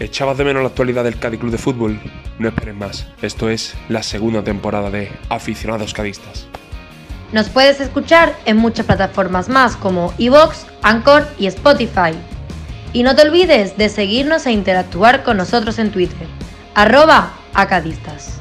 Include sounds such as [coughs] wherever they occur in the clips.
¿Echabas de menos la actualidad del Cádiz Club de Fútbol? No esperes más. Esto es la segunda temporada de Aficionados Cadistas. Nos puedes escuchar en muchas plataformas más como Evox, Anchor y Spotify. Y no te olvides de seguirnos e interactuar con nosotros en Twitter. Arroba acadistas.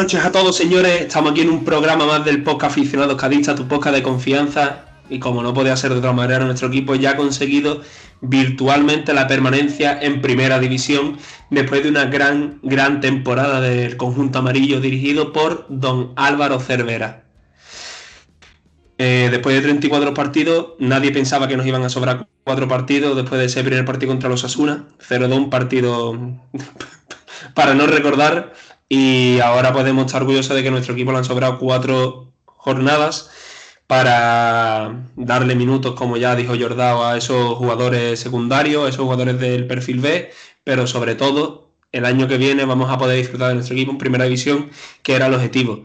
Noches a todos, señores. Estamos aquí en un programa más del podcast Aficionados Cadistas, tu podcast de confianza. Y como no podía ser de otra manera, nuestro equipo ya ha conseguido virtualmente la permanencia en primera división después de una gran, gran temporada del conjunto amarillo dirigido por don Álvaro Cervera. Eh, después de 34 partidos, nadie pensaba que nos iban a sobrar cuatro partidos después de ese primer partido contra los Asuna. 0-2, un partido [laughs] para no recordar. Y ahora podemos estar orgullosos de que nuestro equipo le han sobrado cuatro jornadas para darle minutos, como ya dijo Jordao, a esos jugadores secundarios, esos jugadores del perfil B, pero sobre todo el año que viene vamos a poder disfrutar de nuestro equipo en primera división, que era el objetivo.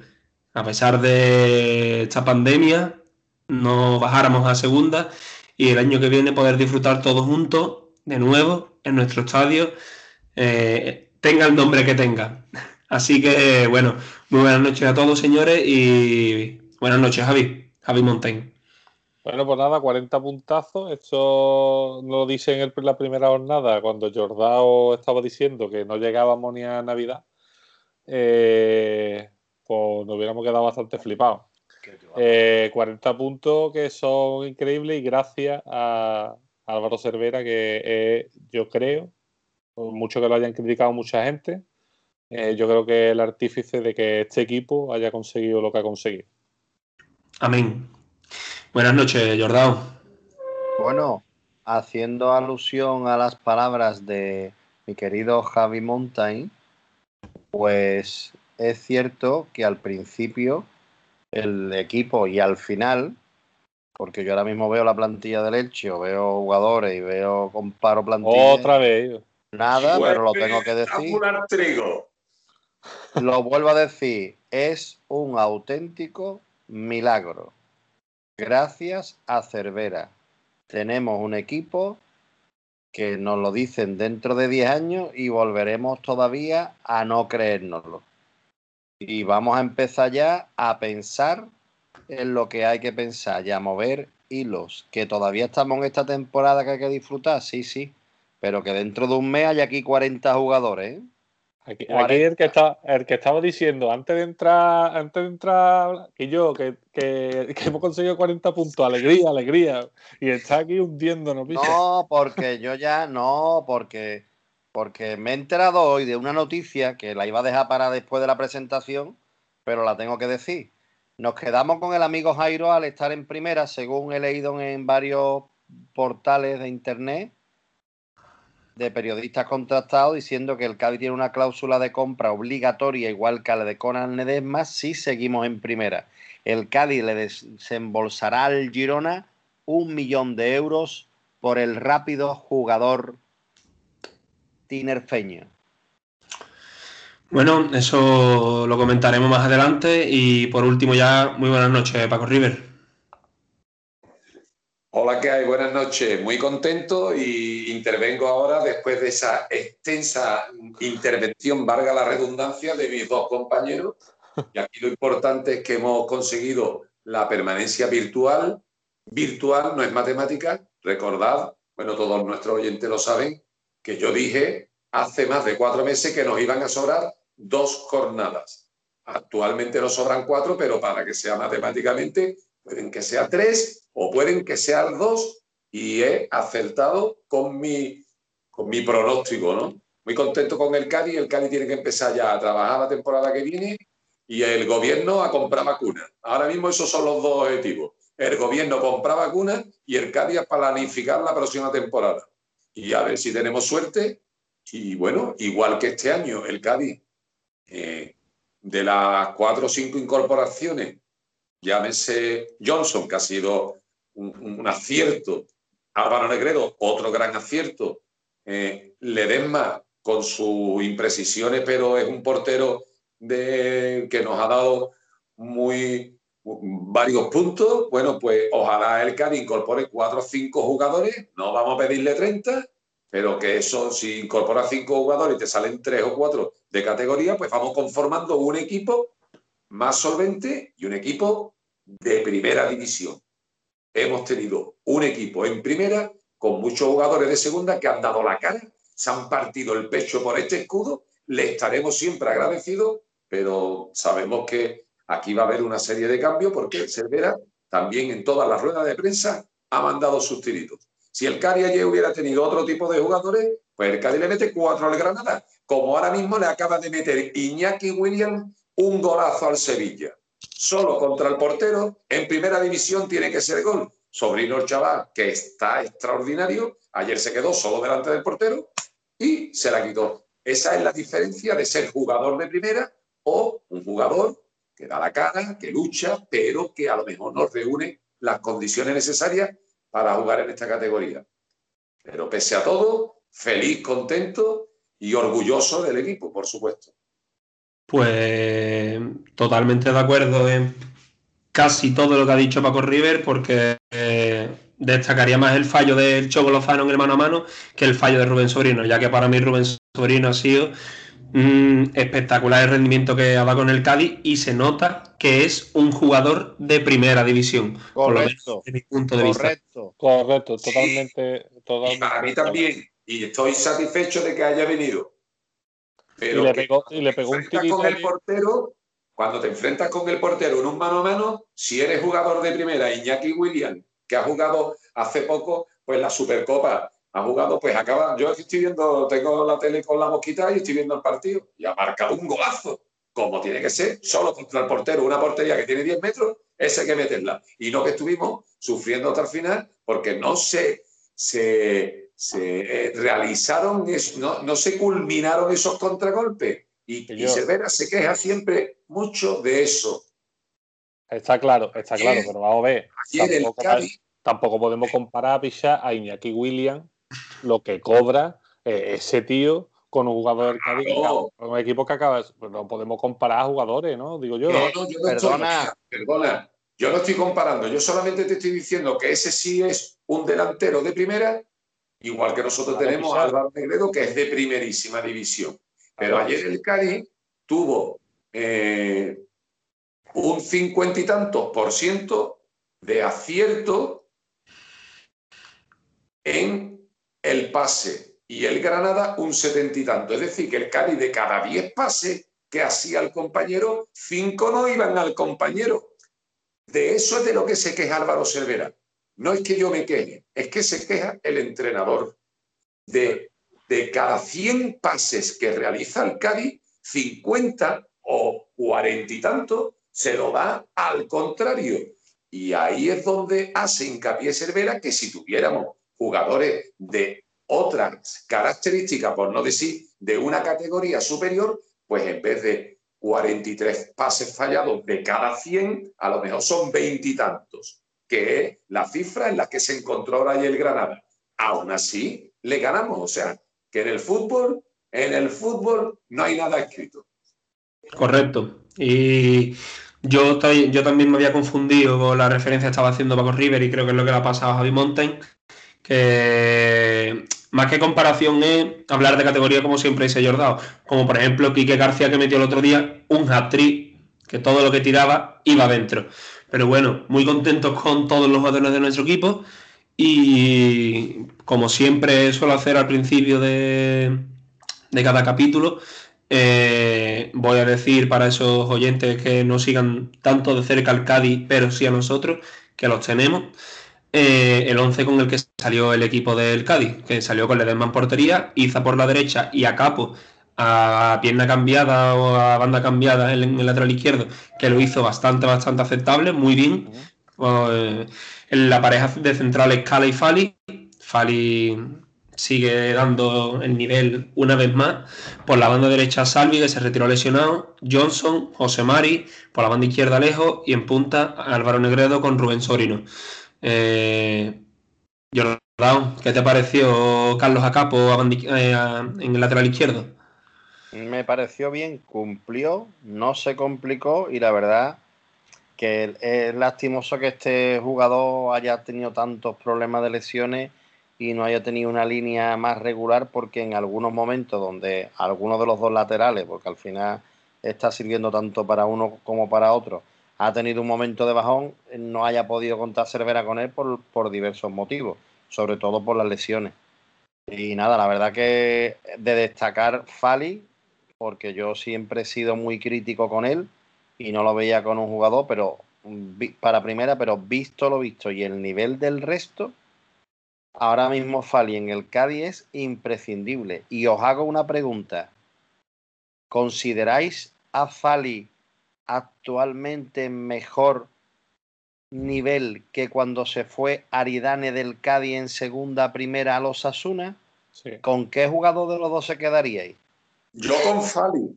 A pesar de esta pandemia, no bajáramos a segunda y el año que viene poder disfrutar todos juntos de nuevo en nuestro estadio, eh, tenga el nombre que tenga. Así que, bueno, muy buenas noches a todos, señores, y buenas noches, Javi, Javi Montaigne. Bueno, pues nada, 40 puntazos. Esto no lo dice en la primera jornada, cuando Jordao estaba diciendo que no llegábamos ni a Navidad. Eh, pues nos hubiéramos quedado bastante flipados. Eh, 40 puntos que son increíbles y gracias a Álvaro Cervera, que yo creo, por mucho que lo hayan criticado mucha gente, eh, yo creo que el artífice de que este equipo haya conseguido lo que ha conseguido. Amén. Buenas noches, Jordao. Bueno, haciendo alusión a las palabras de mi querido Javi Montaigne, pues es cierto que al principio el equipo y al final, porque yo ahora mismo veo la plantilla del Elche, o veo jugadores y veo comparo plantillas. Otra vez. Nada, pero lo tengo que decir. trigo. Lo vuelvo a decir, es un auténtico milagro. Gracias a Cervera. Tenemos un equipo que nos lo dicen dentro de 10 años y volveremos todavía a no creérnoslo. Y vamos a empezar ya a pensar en lo que hay que pensar y a mover hilos. Que todavía estamos en esta temporada que hay que disfrutar, sí, sí. Pero que dentro de un mes hay aquí 40 jugadores, ¿eh? Aquí, aquí el, que está, el que estaba diciendo antes de entrar, antes de entrar, que yo, que, que, que hemos conseguido 40 puntos, alegría, alegría, y está aquí hundiéndonos. ¿viste? No, porque yo ya, no, porque, porque me he enterado hoy de una noticia que la iba a dejar para después de la presentación, pero la tengo que decir. Nos quedamos con el amigo Jairo al estar en primera, según he leído en varios portales de internet, de periodistas contrastados diciendo que el Cádiz tiene una cláusula de compra obligatoria igual que la de Conan Ledesma si seguimos en primera. El Cádiz le desembolsará al Girona un millón de euros por el rápido jugador tinerfeño. Bueno, eso lo comentaremos más adelante y por último ya muy buenas noches, Paco River. Hola, ¿qué hay? Buenas noches. Muy contento y intervengo ahora después de esa extensa intervención, valga la redundancia, de mis dos compañeros. Y aquí lo importante es que hemos conseguido la permanencia virtual. Virtual no es matemática. Recordad, bueno, todos nuestros oyentes lo saben, que yo dije hace más de cuatro meses que nos iban a sobrar dos jornadas. Actualmente nos sobran cuatro, pero para que sea matemáticamente, pueden que sea tres o pueden que sean dos y he acertado con mi, con mi pronóstico, ¿no? Muy contento con el Cádiz, el Cádiz tiene que empezar ya a trabajar la temporada que viene y el gobierno a comprar vacunas. Ahora mismo esos son los dos objetivos. El gobierno compra vacunas y el Cádiz a planificar la próxima temporada. Y a ver si tenemos suerte Y bueno, igual que este año, el Cádiz, eh, de las cuatro o cinco incorporaciones, llámese Johnson, que ha sido un, acierto, Álvaro Negredo, otro gran acierto, eh, Ledesma, con sus imprecisiones, pero es un portero de, que nos ha dado muy varios puntos. Bueno, pues ojalá el Cádiz incorpore cuatro o cinco jugadores, no vamos a pedirle 30, pero que eso, si incorpora cinco jugadores y te salen tres o cuatro de categoría, pues vamos conformando un equipo más solvente y un equipo de primera división. Hemos tenido un equipo en primera con muchos jugadores de segunda que han dado la cara, se han partido el pecho por este escudo, le estaremos siempre agradecidos, pero sabemos que aquí va a haber una serie de cambios porque Cervera también en todas las ruedas de prensa ha mandado sus tiritos. Si el Cari ayer hubiera tenido otro tipo de jugadores, pues el Cari le mete cuatro al Granada, como ahora mismo le acaba de meter Iñaki Williams un golazo al Sevilla. Solo contra el portero, en primera división tiene que ser gol. Sobrino el chaval, que está extraordinario, ayer se quedó solo delante del portero y se la quitó. Esa es la diferencia de ser jugador de primera o un jugador que da la cara, que lucha, pero que a lo mejor no reúne las condiciones necesarias para jugar en esta categoría. Pero pese a todo, feliz, contento y orgulloso del equipo, por supuesto. Pues totalmente de acuerdo en casi todo lo que ha dicho Paco River, porque eh, destacaría más el fallo del Choco Lozano en el mano a mano que el fallo de Rubén Sobrino, ya que para mí Rubén Sobrino ha sido espectacular el rendimiento que ha dado con el Cádiz y se nota que es un jugador de primera división. Correcto. mi punto de correcto, vista. Correcto, totalmente, Y para mí también. Y estoy satisfecho de que haya venido. Pero y le pegó, y le pegó un con el portero, cuando te enfrentas con el portero en un mano a mano, si eres jugador de primera, Iñaki William, que ha jugado hace poco, pues la Supercopa, ha jugado, pues acaba. Yo estoy viendo, tengo la tele con la mosquita y estoy viendo el partido y ha marcado un golazo, como tiene que ser, solo contra el portero, una portería que tiene 10 metros, ese hay que meterla. Y no que estuvimos sufriendo hasta el final porque no se, se, se realizaron, no, no se culminaron esos contragolpes. Y, y Cervera se queja siempre mucho de eso. Está claro, está claro, pero vamos a ver. Tampoco, podemos comparar a a Iñaki Williams lo que cobra eh, ese tío con un jugador con un equipo que acaba. Pues no podemos comparar a jugadores, ¿no? Digo yo. perdona. perdona. Yo no estoy comparando, yo solamente te estoy diciendo que ese sí es un delantero de primera, igual que nosotros tenemos a Álvaro Negredo, que es de primerísima división. Pero ayer el Cali tuvo eh, un cincuenta y tantos por ciento de acierto en el pase y el Granada un setenta y tanto. Es decir, que el Cali de cada diez pases que hacía el compañero, cinco no iban al compañero. De eso es de lo que se queja Álvaro Cervera. No es que yo me queje, es que se queja el entrenador. De, de cada 100 pases que realiza el Cali, 50 o cuarenta y tanto se lo da al contrario. Y ahí es donde hace hincapié Cervera que si tuviéramos jugadores de otras características, por no decir de una categoría superior, pues en vez de 43 pases fallados de cada 100, a lo mejor son veintitantos, que es la cifra en la que se encontró ahora el Granada. Aún así, le ganamos. O sea, que en el fútbol, en el fútbol no hay nada escrito. Correcto. Y yo, yo también me había confundido con la referencia que estaba haciendo Paco River y creo que es lo que le ha pasado a Javi Mountain que más que comparación es hablar de categoría como siempre ha dado. Como por ejemplo Quique García que metió el otro día un hat-trick, que todo lo que tiraba iba dentro. Pero bueno, muy contentos con todos los jugadores de nuestro equipo y como siempre suelo hacer al principio de, de cada capítulo, eh, voy a decir para esos oyentes que no sigan tanto de cerca al Cádiz, pero sí a nosotros, que los tenemos. Eh, el 11 con el que salió el equipo del Cádiz, que salió con Ledesma en portería, Iza por la derecha y a Capo a pierna cambiada o a banda cambiada en el lateral izquierdo, que lo hizo bastante, bastante aceptable, muy bien. en la pareja de centrales Cala y Fali, Fali sigue dando el nivel una vez más. Por la banda derecha Salvi, que se retiró lesionado, Johnson, José Mari, por la banda izquierda Alejo y en punta Álvaro Negredo con Rubén Sorino. Eh, ¿qué te pareció Carlos Acapo eh, en el lateral izquierdo? Me pareció bien, cumplió, no se complicó y la verdad que es lastimoso que este jugador haya tenido tantos problemas de lesiones y no haya tenido una línea más regular porque en algunos momentos donde alguno de los dos laterales, porque al final está sirviendo tanto para uno como para otro, ha tenido un momento de bajón, no haya podido contar Cervera con él por, por diversos motivos, sobre todo por las lesiones. Y nada, la verdad que de destacar Fali, porque yo siempre he sido muy crítico con él y no lo veía con un jugador, pero para primera, pero visto lo visto y el nivel del resto, ahora mismo Fali en el Cádiz es imprescindible. Y os hago una pregunta. ¿Consideráis a Fali actualmente mejor nivel que cuando se fue Aridane del Cádiz en segunda primera a los Asuna? ¿Con qué jugador de los dos se quedaríais? Yo con Fali.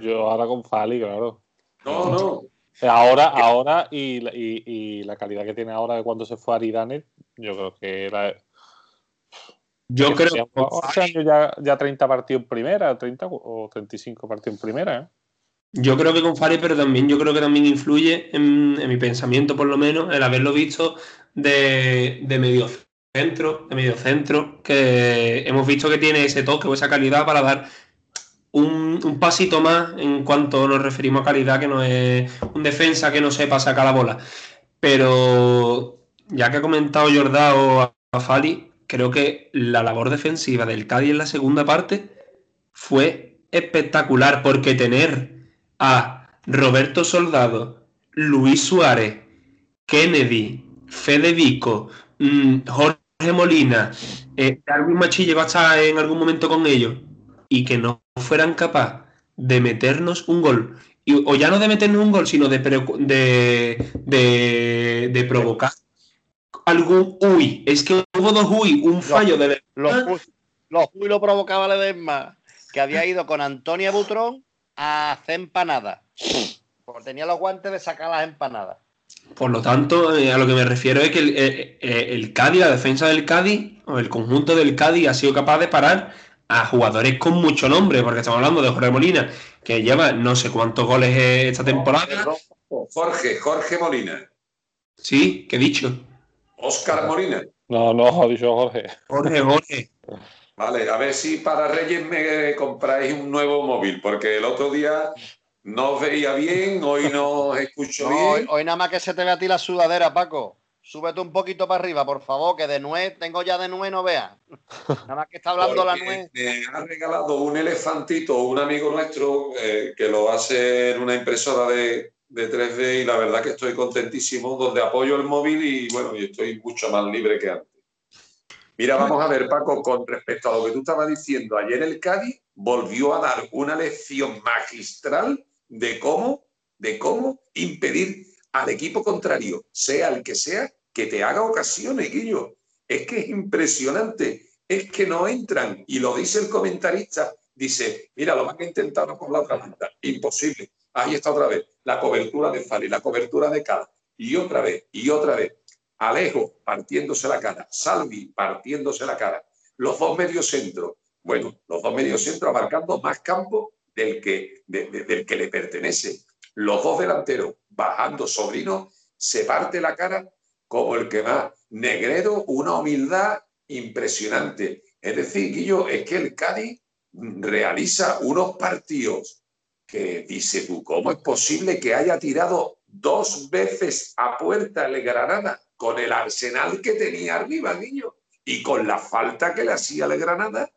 Yo ahora con Fali, claro. No, no. Ahora, ahora y, y, la calidad que tiene ahora de cuando se fue a Aridane, yo creo que era. Yo creo que. ya, ya 30 partidos en primera, 30 o 35 partidos en primera. ¿eh? Yo creo que con Fari, pero también yo creo que también influye en, mi pensamiento, por lo menos, el haberlo visto de, de medio centro, de medio centro, que hemos visto que tiene ese toque o esa calidad para dar un, pasito más en cuanto nos referimos a calidad, que no es un defensa que no sepa sacar la bola. Pero ya que ha comentado Jordao a, a Fali, creo que la labor defensiva del Cádiz en la segunda parte fue espectacular, porque tener a Roberto Soldado, Luis Suárez, Kennedy, Federico, mm, Jorge Molina, eh, Darwin Machi llegó a estar en algún momento con ellos y que no fueran capaces de meternos un gol, o ya no de meternos un gol, sino de, de, de, provocar algún uy. Es que hubo dos uy, un fallo de los, los uy lo provocaba Ledesma, que había ido con Antonia Butrón a hacer empanadas. Porque tenía los guantes de sacar las empanadas. Por lo tanto, eh, a lo que me refiero es que el, eh, eh, el, Cádiz, la defensa del Cádiz, o el conjunto del Cádiz ha sido capaz de parar a jugadores con mucho nombre, porque estamos hablando de Jorge Molina, que lleva no sé cuántos goles esta temporada. Jorge, Jorge Molina. Sí, ¿qué he dicho? Oscar Molina. No, no, ha dicho Jorge. Jorge, Jorge. Vale, a ver si para Reyes me compráis un nuevo móvil, porque el otro día no os veía bien, hoy no os escucho bien. Hoy, nada más que se te ve a ti la sudadera, Paco. Súbete un poquito para arriba, por favor, que de nuez, tengo ya de nuez, no veas. [laughs] Nada más que está hablando la nuez. Me ha regalado un elefantito un amigo nuestro eh, que lo hace en una impresora de, de 3D y la verdad que estoy contentísimo, donde apoyo el móvil y bueno, y estoy mucho más libre que antes. Mira, vamos a ver, Paco, con respecto a lo que tú estabas diciendo, ayer el Cádiz volvió a dar una lección magistral de cómo, de cómo impedir al equipo contrario, sea el que sea, que te haga ocasiones, Guillo. Es que es impresionante, es que no entran. Y lo dice el comentarista, dice, mira, lo van a intentar con la otra banda. Imposible. Ahí está otra vez, la cobertura de Fali, la cobertura de Cada. Y otra vez, y otra vez. Alejo partiéndose la cara, Salvi partiéndose la cara, los dos mediocentros, bueno, los dos mediocentros abarcando más campo del que, del que le pertenece. Los dos delanteros bajando sobrino, se parte la cara como el que va. Negredo, una humildad impresionante. Es decir, Guillo, es que el Cádiz realiza unos partidos que dice tú, ¿cómo es posible que haya tirado dos veces a puerta el Granada? con el arsenal que tenía arriba, niño, y con la falta que le hacía el Granada,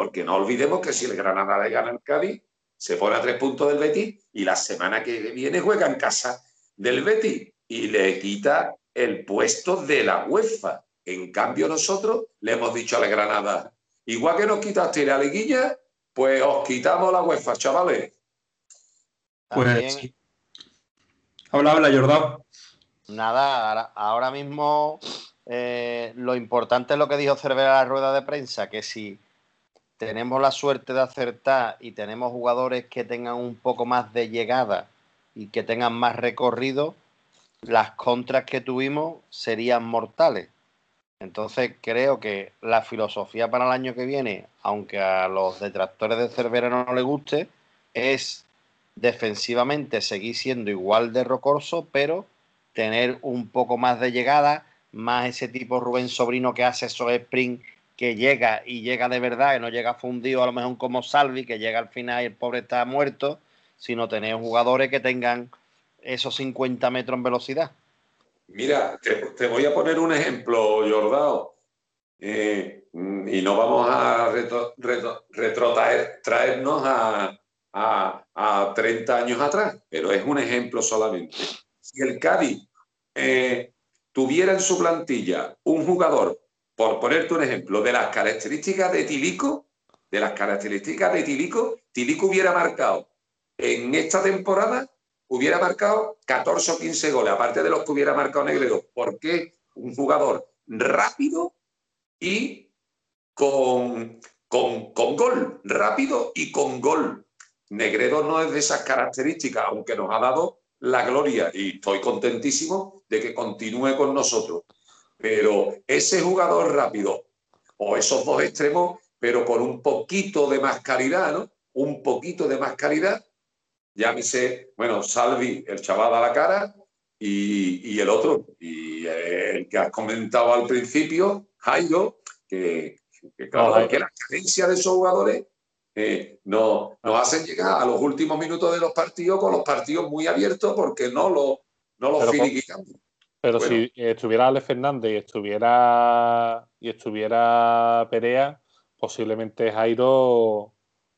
porque no olvidemos que si el Granada le gana al Cádiz, se pone a tres puntos del Betis y la semana que viene juega en casa del Betis y le quita el puesto de la UEFA. En cambio, nosotros le hemos dicho a la Granada, igual que nos quitaste la liguilla, pues os quitamos la UEFA, chavales. Pues sí. Habla, habla, Jordán. Nada, ahora, mismo eh, lo importante es lo que dijo Cervera en la rueda de prensa, que si tenemos la suerte de acertar y tenemos jugadores que tengan un poco más de llegada y que tengan más recorrido, las contras que tuvimos serían mortales. Entonces creo que la filosofía para el año que viene, aunque a los detractores de Cervera no les guste, es defensivamente seguir siendo igual de rocoso, pero tener un poco más de llegada, más ese tipo Rubén Sobrino que hace esos sprint que llega y llega de verdad, que no llega fundido a lo mejor como Salvi, que llega al final y el pobre está muerto, sino tener jugadores que tengan esos 50 metros en velocidad. Mira, te, voy a poner un ejemplo, Jordao. Eh, y no vamos a retrotraernos a, a, 30 años atrás, pero es un ejemplo solamente. Si el Cádiz eh, tuviera en su plantilla un jugador, por ponerte un ejemplo, de las características de Tilico, de las características de Tilico, Tilico hubiera marcado en esta temporada hubiera marcado 14 o 15 goles, aparte de los que hubiera marcado Negredo, porque un jugador rápido y con, con, con, gol, rápido y con gol. Negredo no es de esas características, aunque nos ha dado la gloria y estoy contentísimo de que continúe con nosotros. Pero ese jugador rápido o esos dos extremos, pero con un poquito de más calidad, ¿no? Un poquito de más calidad, llámese, bueno, Salvi, el chaval a la cara, y, el otro, y el que has comentado al principio, Jairo, que, claro, que la carencia de esos jugadores eh, no, nos hacen llegar a los últimos minutos de los partidos con los partidos muy abiertos porque no lo, no los pero, si estuviera Ale Fernández y estuviera y estuviera Perea, posiblemente Jairo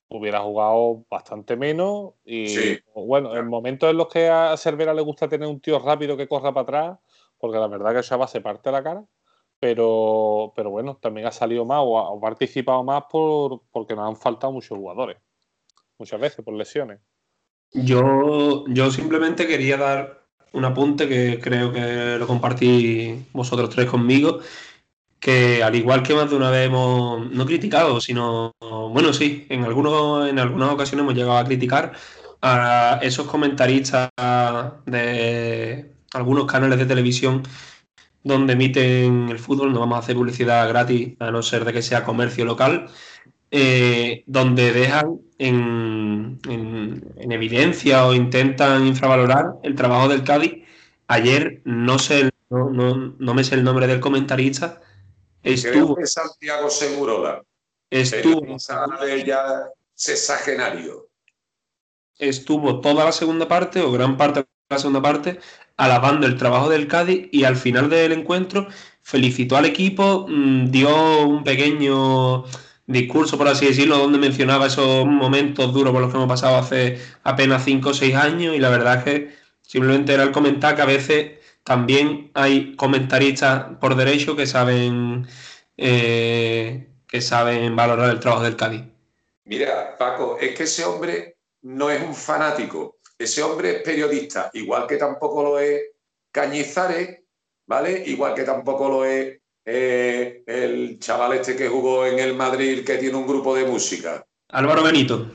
hubiera jugado bastante menos y bueno, en momentos en los que a Cervera le gusta tener un tío rápido que corra para atrás, porque la verdad que Chava se parte la cara, pero, pero bueno, también ha salido más o ha, participado más por, porque nos han faltado muchos jugadores, muchas veces por lesiones. Yo, yo simplemente quería dar un apunte que creo que lo compartí vosotros tres conmigo, que al igual que más de una vez hemos no criticado, sino, bueno, sí, en, algunos, en algunas ocasiones hemos llegado a criticar a esos comentaristas de algunos canales de televisión donde emiten el fútbol, no vamos a hacer publicidad gratis, a no ser de que sea comercio local, eh, donde dejan en, evidencia o intentan infravalorar el trabajo del Cádiz. Ayer no sé, no, no me sé el nombre del comentarista, Estuvo. Creo Santiago Segurola. Estuvo. ya sexagenario. Estuvo toda la segunda parte, o gran parte de la segunda parte, alabando el trabajo del Cádiz y al final del encuentro felicitó al equipo, mm, dio un pequeño discurso, por así decirlo, donde mencionaba esos momentos duros por los que hemos pasado hace apenas 5 o 6 años y la verdad es que simplemente era el comentar que a veces también hay comentaristas por derecho que saben, eh, que saben valorar el trabajo del Cádiz. Mira, Paco, es que ese hombre no es un fanático, ese hombre es periodista, igual que tampoco lo es Cañizares, ¿vale? Igual que tampoco lo es eh, el chaval este que jugó en el Madrid, que tiene un grupo de música. Álvaro Benito.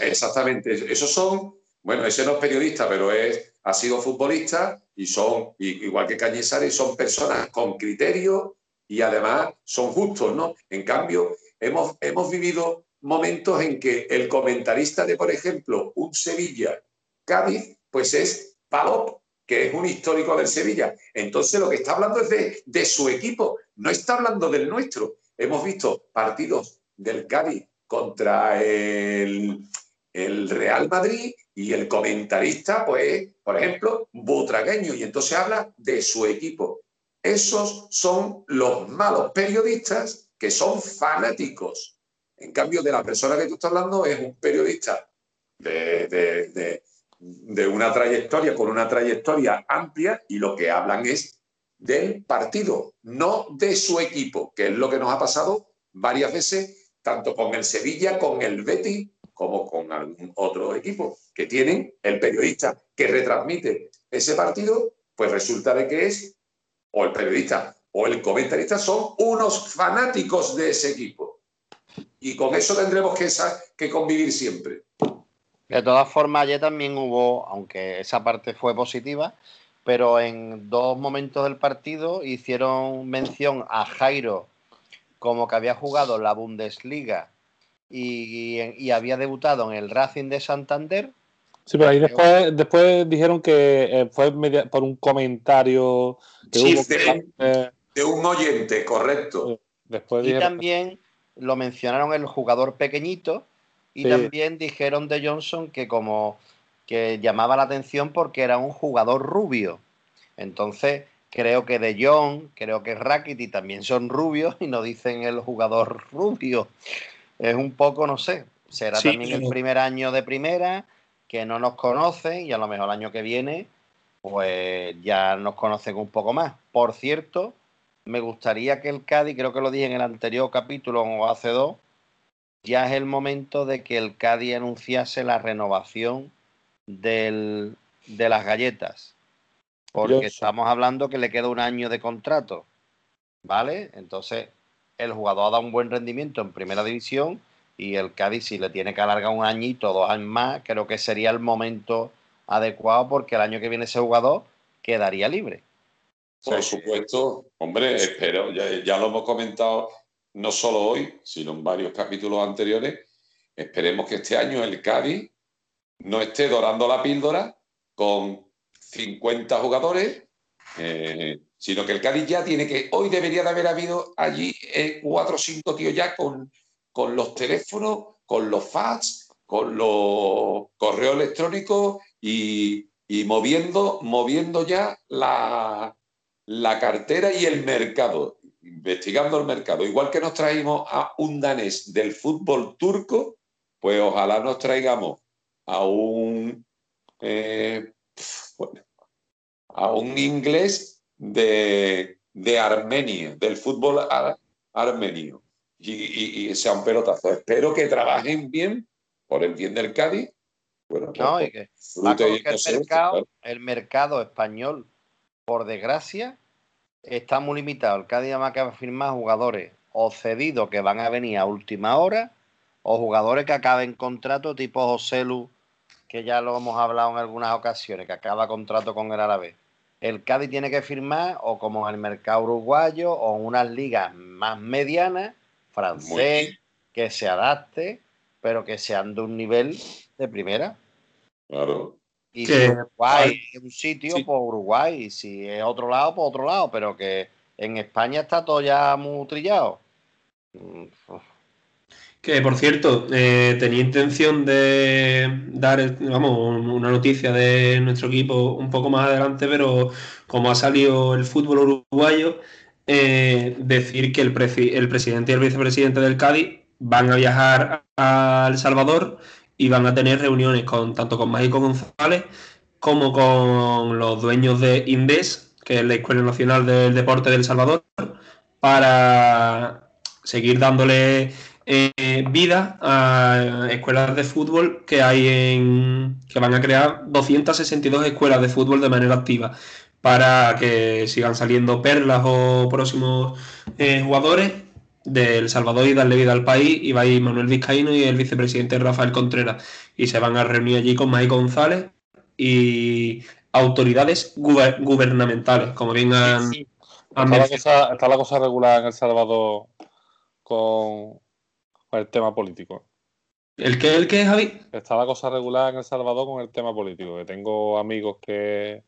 Exactamente, esos son, bueno, ese no es periodista, pero es, ha sido futbolista y son, igual que Cañizares, son personas con criterio y además son justos, ¿no? En cambio, hemos, hemos vivido momentos en que el comentarista de, por ejemplo, un Sevilla Cádiz, pues es Palop, que es un histórico del Sevilla. Entonces lo que está hablando es de, de su equipo, no está hablando del nuestro. Hemos visto partidos del Cádiz contra el, el Real Madrid y el comentarista, pues, por ejemplo, butragueño, y entonces habla de su equipo. Esos son los malos periodistas que son fanáticos. En cambio, de la persona que tú estás hablando es un periodista de, de una trayectoria, con una trayectoria amplia, y lo que hablan es del partido, no de su equipo, que es lo que nos ha pasado varias veces, tanto con el Sevilla, con el Betis como con algún otro equipo, que tienen el periodista que retransmite ese partido, pues resulta de que es o el periodista o el comentarista son unos fanáticos de ese equipo. Y con eso tendremos que, que convivir siempre. De todas formas, ayer también hubo, aunque esa parte fue positiva, pero en dos momentos del partido hicieron mención a Jairo como que había jugado la Bundesliga y, había debutado en el Racing de Santander. Sí, pero ahí después, después dijeron que eh, fue por un comentario de, un oyente, correcto. Después y también lo mencionaron el jugador pequeñito y también dijeron de Johnson que como que llamaba la atención porque era un jugador rubio. Entonces, creo que De Jong, creo que Rakiti también son rubios [laughs] y no dicen el jugador [laughs] rubio. Es un poco, no sé, será también el primer año de primera, que no nos conocen y a lo mejor el año que viene, pues ya nos conocen un poco más. Por cierto, me gustaría que el Cádiz, creo que lo dije en el anterior capítulo o hace dos, ya es el momento de que el Cádiz anunciase la renovación de las galletas. Porque estamos hablando que le queda un año de contrato. ¿Vale? Entonces, el jugador ha dado un buen rendimiento en primera división y el Cádiz, si le tiene que alargar un añito, dos años más, creo que sería el momento adecuado porque el año que viene ese jugador quedaría libre. Por supuesto, hombre, espero, ya lo hemos comentado no solo hoy, sino en varios capítulos anteriores, esperemos que este año el Cádiz no esté dorando la píldora con 50 jugadores, eh, sino que el Cádiz ya tiene que, hoy debería de haber habido allí eh, cuatro o cinco tíos ya con, con los teléfonos, con los fax, con los correos electrónicos y, moviendo, moviendo ya la, la cartera y el mercado investigando el mercado. Igual que nos traímos a un danés del fútbol turco, pues ojalá nos traigamos a un, eh, a un inglés de, Armenia, del fútbol armenio. Y, sea un pelotazo. Espero que trabajen bien por el bien del Cádiz. Bueno, no, y que, el, mercado, el mercado español, por desgracia, está muy limitado. El Cádiz más que va a firmar jugadores o cedidos que van a venir a última hora o jugadores que acaben contrato tipo José Lu, que ya lo hemos hablado en algunas ocasiones, que acaba contrato con el Árabe. El Cádiz tiene que firmar o como en el mercado uruguayo o en unas ligas más medianas, francés, que se adapte, pero que sean de un nivel de primera. Claro. Y si Uruguay es un sitio, por pues Uruguay. Y si es otro lado, por otro lado. Pero que en España está todo ya muy trillado. Que por cierto, eh, tenía intención de dar vamos, una noticia de nuestro equipo un poco más adelante, pero como ha salido el fútbol uruguayo, eh, decir que el, el presidente y el vicepresidente del Cádiz van a viajar a El Salvador y van a tener reuniones con tanto con Mágico González como con los dueños de INDES, que es la Escuela Nacional del Deporte del Salvador, para seguir dándole eh, vida a escuelas de fútbol que hay en que van a crear 262 escuelas de fútbol de manera activa para que sigan saliendo perlas o próximos eh, jugadores del Salvador y darle vida al país, y va a ir Manuel Vizcaíno y el vicepresidente Rafael Contreras. Y se van a reunir allí con Mike González y autoridades gubernamentales, como bien han, está, la cosa, regular en El Salvador con, el tema político. ¿El qué, el qué, Javi? Está la cosa regular en El Salvador con el tema político, que tengo amigos que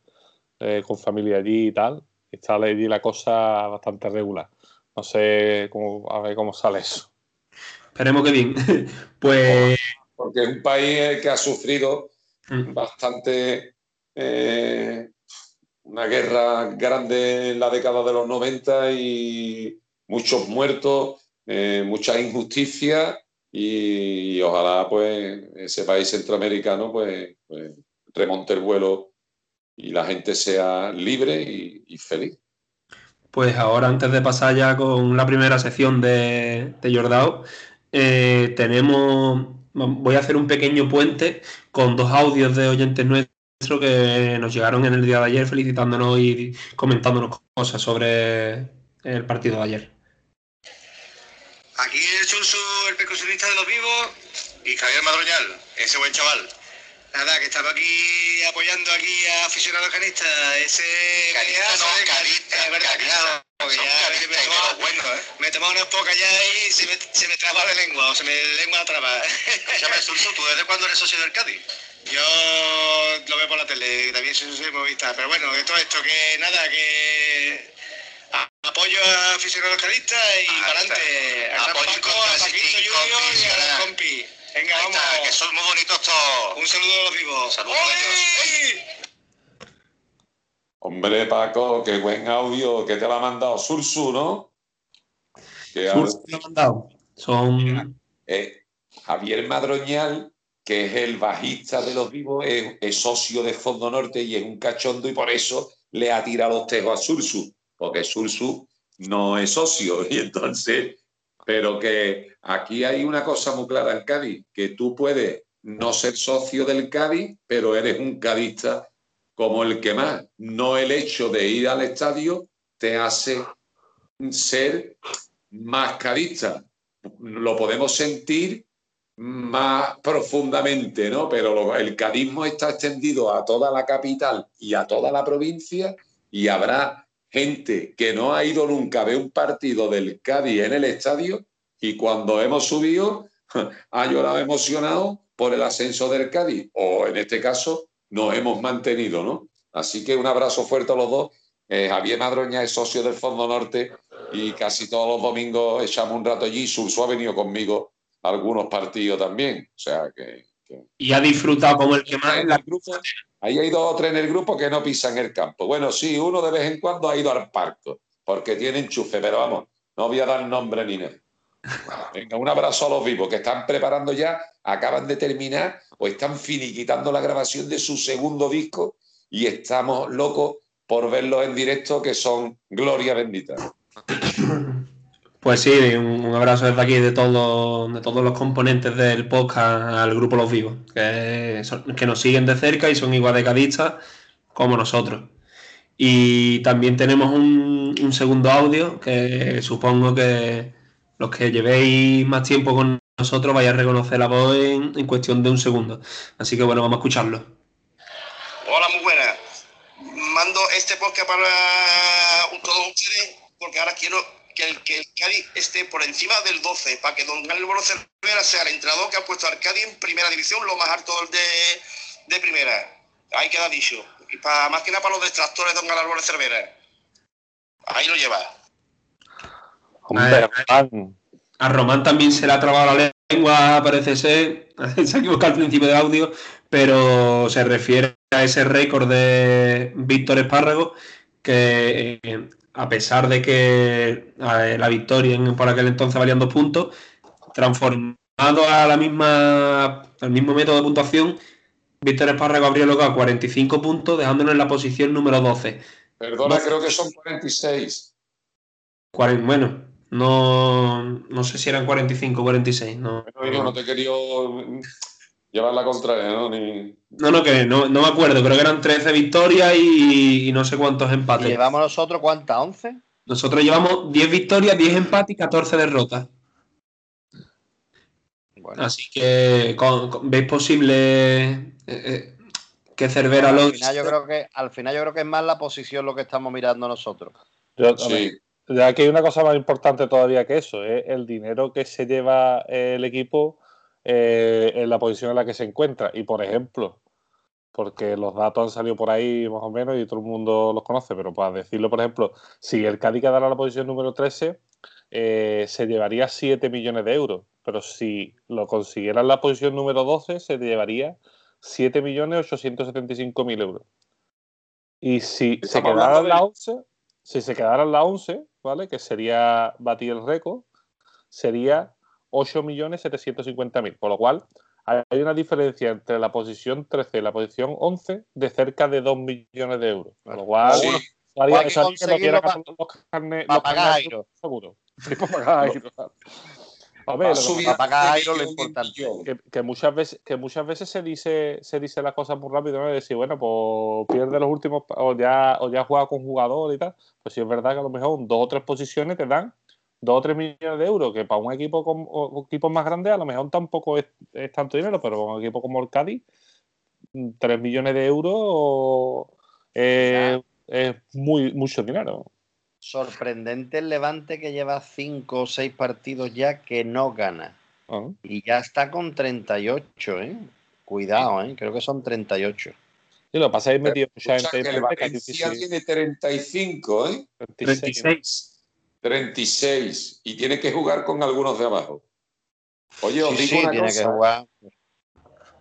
eh, con familia allí y tal, está allí la cosa bastante regular. No sé cómo, a ver cómo sale eso. Esperemos que bien. [laughs] pues. Porque es un país que ha sufrido mm. bastante. Eh, una guerra grande en la década de los 90 y muchos muertos, eh, mucha injusticia y, ojalá pues ese país centroamericano pues, pues, remonte el vuelo y la gente sea libre y feliz. Pues ahora, antes de pasar ya con la primera sección de, de Jordao, eh, tenemos. Voy a hacer un pequeño puente con dos audios de oyentes nuestros que nos llegaron en el día de ayer felicitándonos y comentándonos cosas sobre el partido de ayer. Aquí el Chunsu, el percusionista de los vivos, y Javier Madroñal, ese buen chaval. Nada, que estaba aquí apoyando aquí a aficionados canistas. Ese Canista no, de canista, es verdad, canista. ya me de tomaba- los buenos, ¿eh? Me tomaba unas pocas ya y se me, se me traba la lengua, o se me lengua traba. Escúchame, [laughs] Surso, ¿tú desde cuándo eres socio del Cádiz? Yo lo veo por la tele, también soy soy movista, pero bueno, de todo esto que nada, que apoyo a aficionados canistas y Ahí para adelante. A Paco, a Paquito Junior y a compi. Venga, Ahí vamos. está, que son muy bonitos todos. Un saludo a los vivos. Hombre, Paco, qué buen audio que te lo ha mandado Sursu, ¿no? Que Sursu lo ha mandado. Son. eh, Javier Madroñal, que es el bajista de los vivos, es, es socio de Fondo Norte y es un cachondo y por eso le ha tirado los tejos a Sursu, porque Sursu no es socio [laughs] y entonces, pero que aquí hay una cosa muy clara en Cádiz, que tú puedes no ser socio del Cádiz, pero eres un cadista como el que más. No el hecho de ir al estadio te hace ser más cadista. Lo podemos sentir más profundamente, ¿no? Pero el cadismo está extendido a toda la capital y a toda la provincia y habrá gente que no ha ido nunca a ver un partido del Cádiz en el estadio y cuando hemos subido [laughs] ha llorado emocionado por el ascenso del Cádiz o en este caso nos hemos mantenido, ¿no? Así que un abrazo fuerte a los dos. Eh, Javier Madroña es socio del Fondo Norte y casi todos los domingos echamos un rato allí. Surso ha venido conmigo a algunos partidos también. O sea que- Y ha disfrutado como el que más. en el grupo, ahí hay dos o tres en el grupo que no pisan el campo. Bueno, sí, uno de vez en cuando ha ido al parco, porque tiene enchufe, pero vamos, no voy a dar nombre ni nada. Venga, un abrazo a los vivos que están preparando ya, acaban de terminar o están finiquitando la grabación de su segundo disco y estamos locos por verlos en directo, que son Gloria Bendita. [coughs] Pues sí, un, abrazo desde aquí de todos, de todos los componentes del podcast al grupo Los Vivos, que, son- que nos siguen de cerca y son igual de cadistas como nosotros. Y también tenemos un, un segundo audio que supongo que los que llevéis más tiempo con nosotros vais a reconocer la voz en, en cuestión de un segundo. Así que bueno, vamos a escucharlo. Hola, muy buenas. Mando este podcast para todos ustedes porque ahora quiero que el, que el Cádiz esté por encima del 12 para que don Álvaro Cervera sea el entrenador que ha puesto al Cádiz en primera división, lo más alto de, de primera. Ahí queda dicho. Y para, más que nada para los detractores de don Álvaro Cervera. Ahí lo lleva. Hombre, A Román también se le ha trabado la lengua, parece ser. [laughs] Se ha equivocado al principio del audio, pero se refiere a ese récord de Víctor Espárrago, que eh, a pesar de que la victoria en- por aquel entonces valían dos puntos, transformado a la misma, al mismo método de puntuación, Víctor Espárrago habría logrado 45 puntos, dejándolo en la posición número 12. Perdona, No. creo que son 46. Cuaren- bueno, no, no sé si eran 45 o 46. No, Bueno, no te mm, llevar la contraria, ¿no? Ni... No, no, que no, no me acuerdo, creo que eran 13 victorias y, y no sé cuántos ¿Y empates. llevamos nosotros cuántas? ¿11? Nosotros llevamos 10 victorias, 10 empates y 14 derrotas. Bueno, Así que con- con- veis posible eh, eh, que Cervera al lo final yo creo que al final yo creo que es más la posición lo que estamos mirando nosotros. yo- Sí, Ya que hay una cosa más importante todavía que eso, es el dinero que se lleva el equipo eh, en la posición en la que se encuentra. Y por ejemplo, porque los datos han salido por ahí más o menos y todo el mundo los conoce, pero para decirlo, por ejemplo, si el Cádiz quedara la posición número 13, eh, se llevaría 7 millones de euros. Pero si lo consiguiera en la posición número 12, se llevaría 7 millones 875 mil euros. Y si se quedara en la de- 11, si se quedara en la 11, ¿vale? Que sería batir el récord, sería 8.750.000. Por lo cual, hay una diferencia entre la posición 13 y la posición 11 de cerca de 2 millones de euros. Por lo cual, sí. eso haría, Hay que conseguirlo pa- pagar seguro. Sí, para pagar Jairo. A ver, Va lo para pagar importante. que, que muchas veces que muchas veces se dice se dice las cosas muy rápido ¿no? De decir bueno pues pierde los últimos o ya o ya juega con jugador y tal pues sí es verdad que a lo mejor en dos o tres posiciones te dan dos o tres millones de euros que para un equipo con o- equipos más grandes a lo mejor tampoco es, es tanto dinero pero para un equipo como el Cádiz mm, tres millones de euros eh, es muy mucho dinero Sorprendente el Levante que lleva cinco o seis partidos ya que no gana. Ah, Y ya está con 38, ¿eh? Cuidado, ¿eh? Creo que son 38. y lo hay metido mucha gente que el Valencia tiene 35, ¿eh? 36, ¿no? 36. 36 y tiene que jugar con algunos de abajo. Oye, os Sí, digo sí, una tiene cosa, que jugar.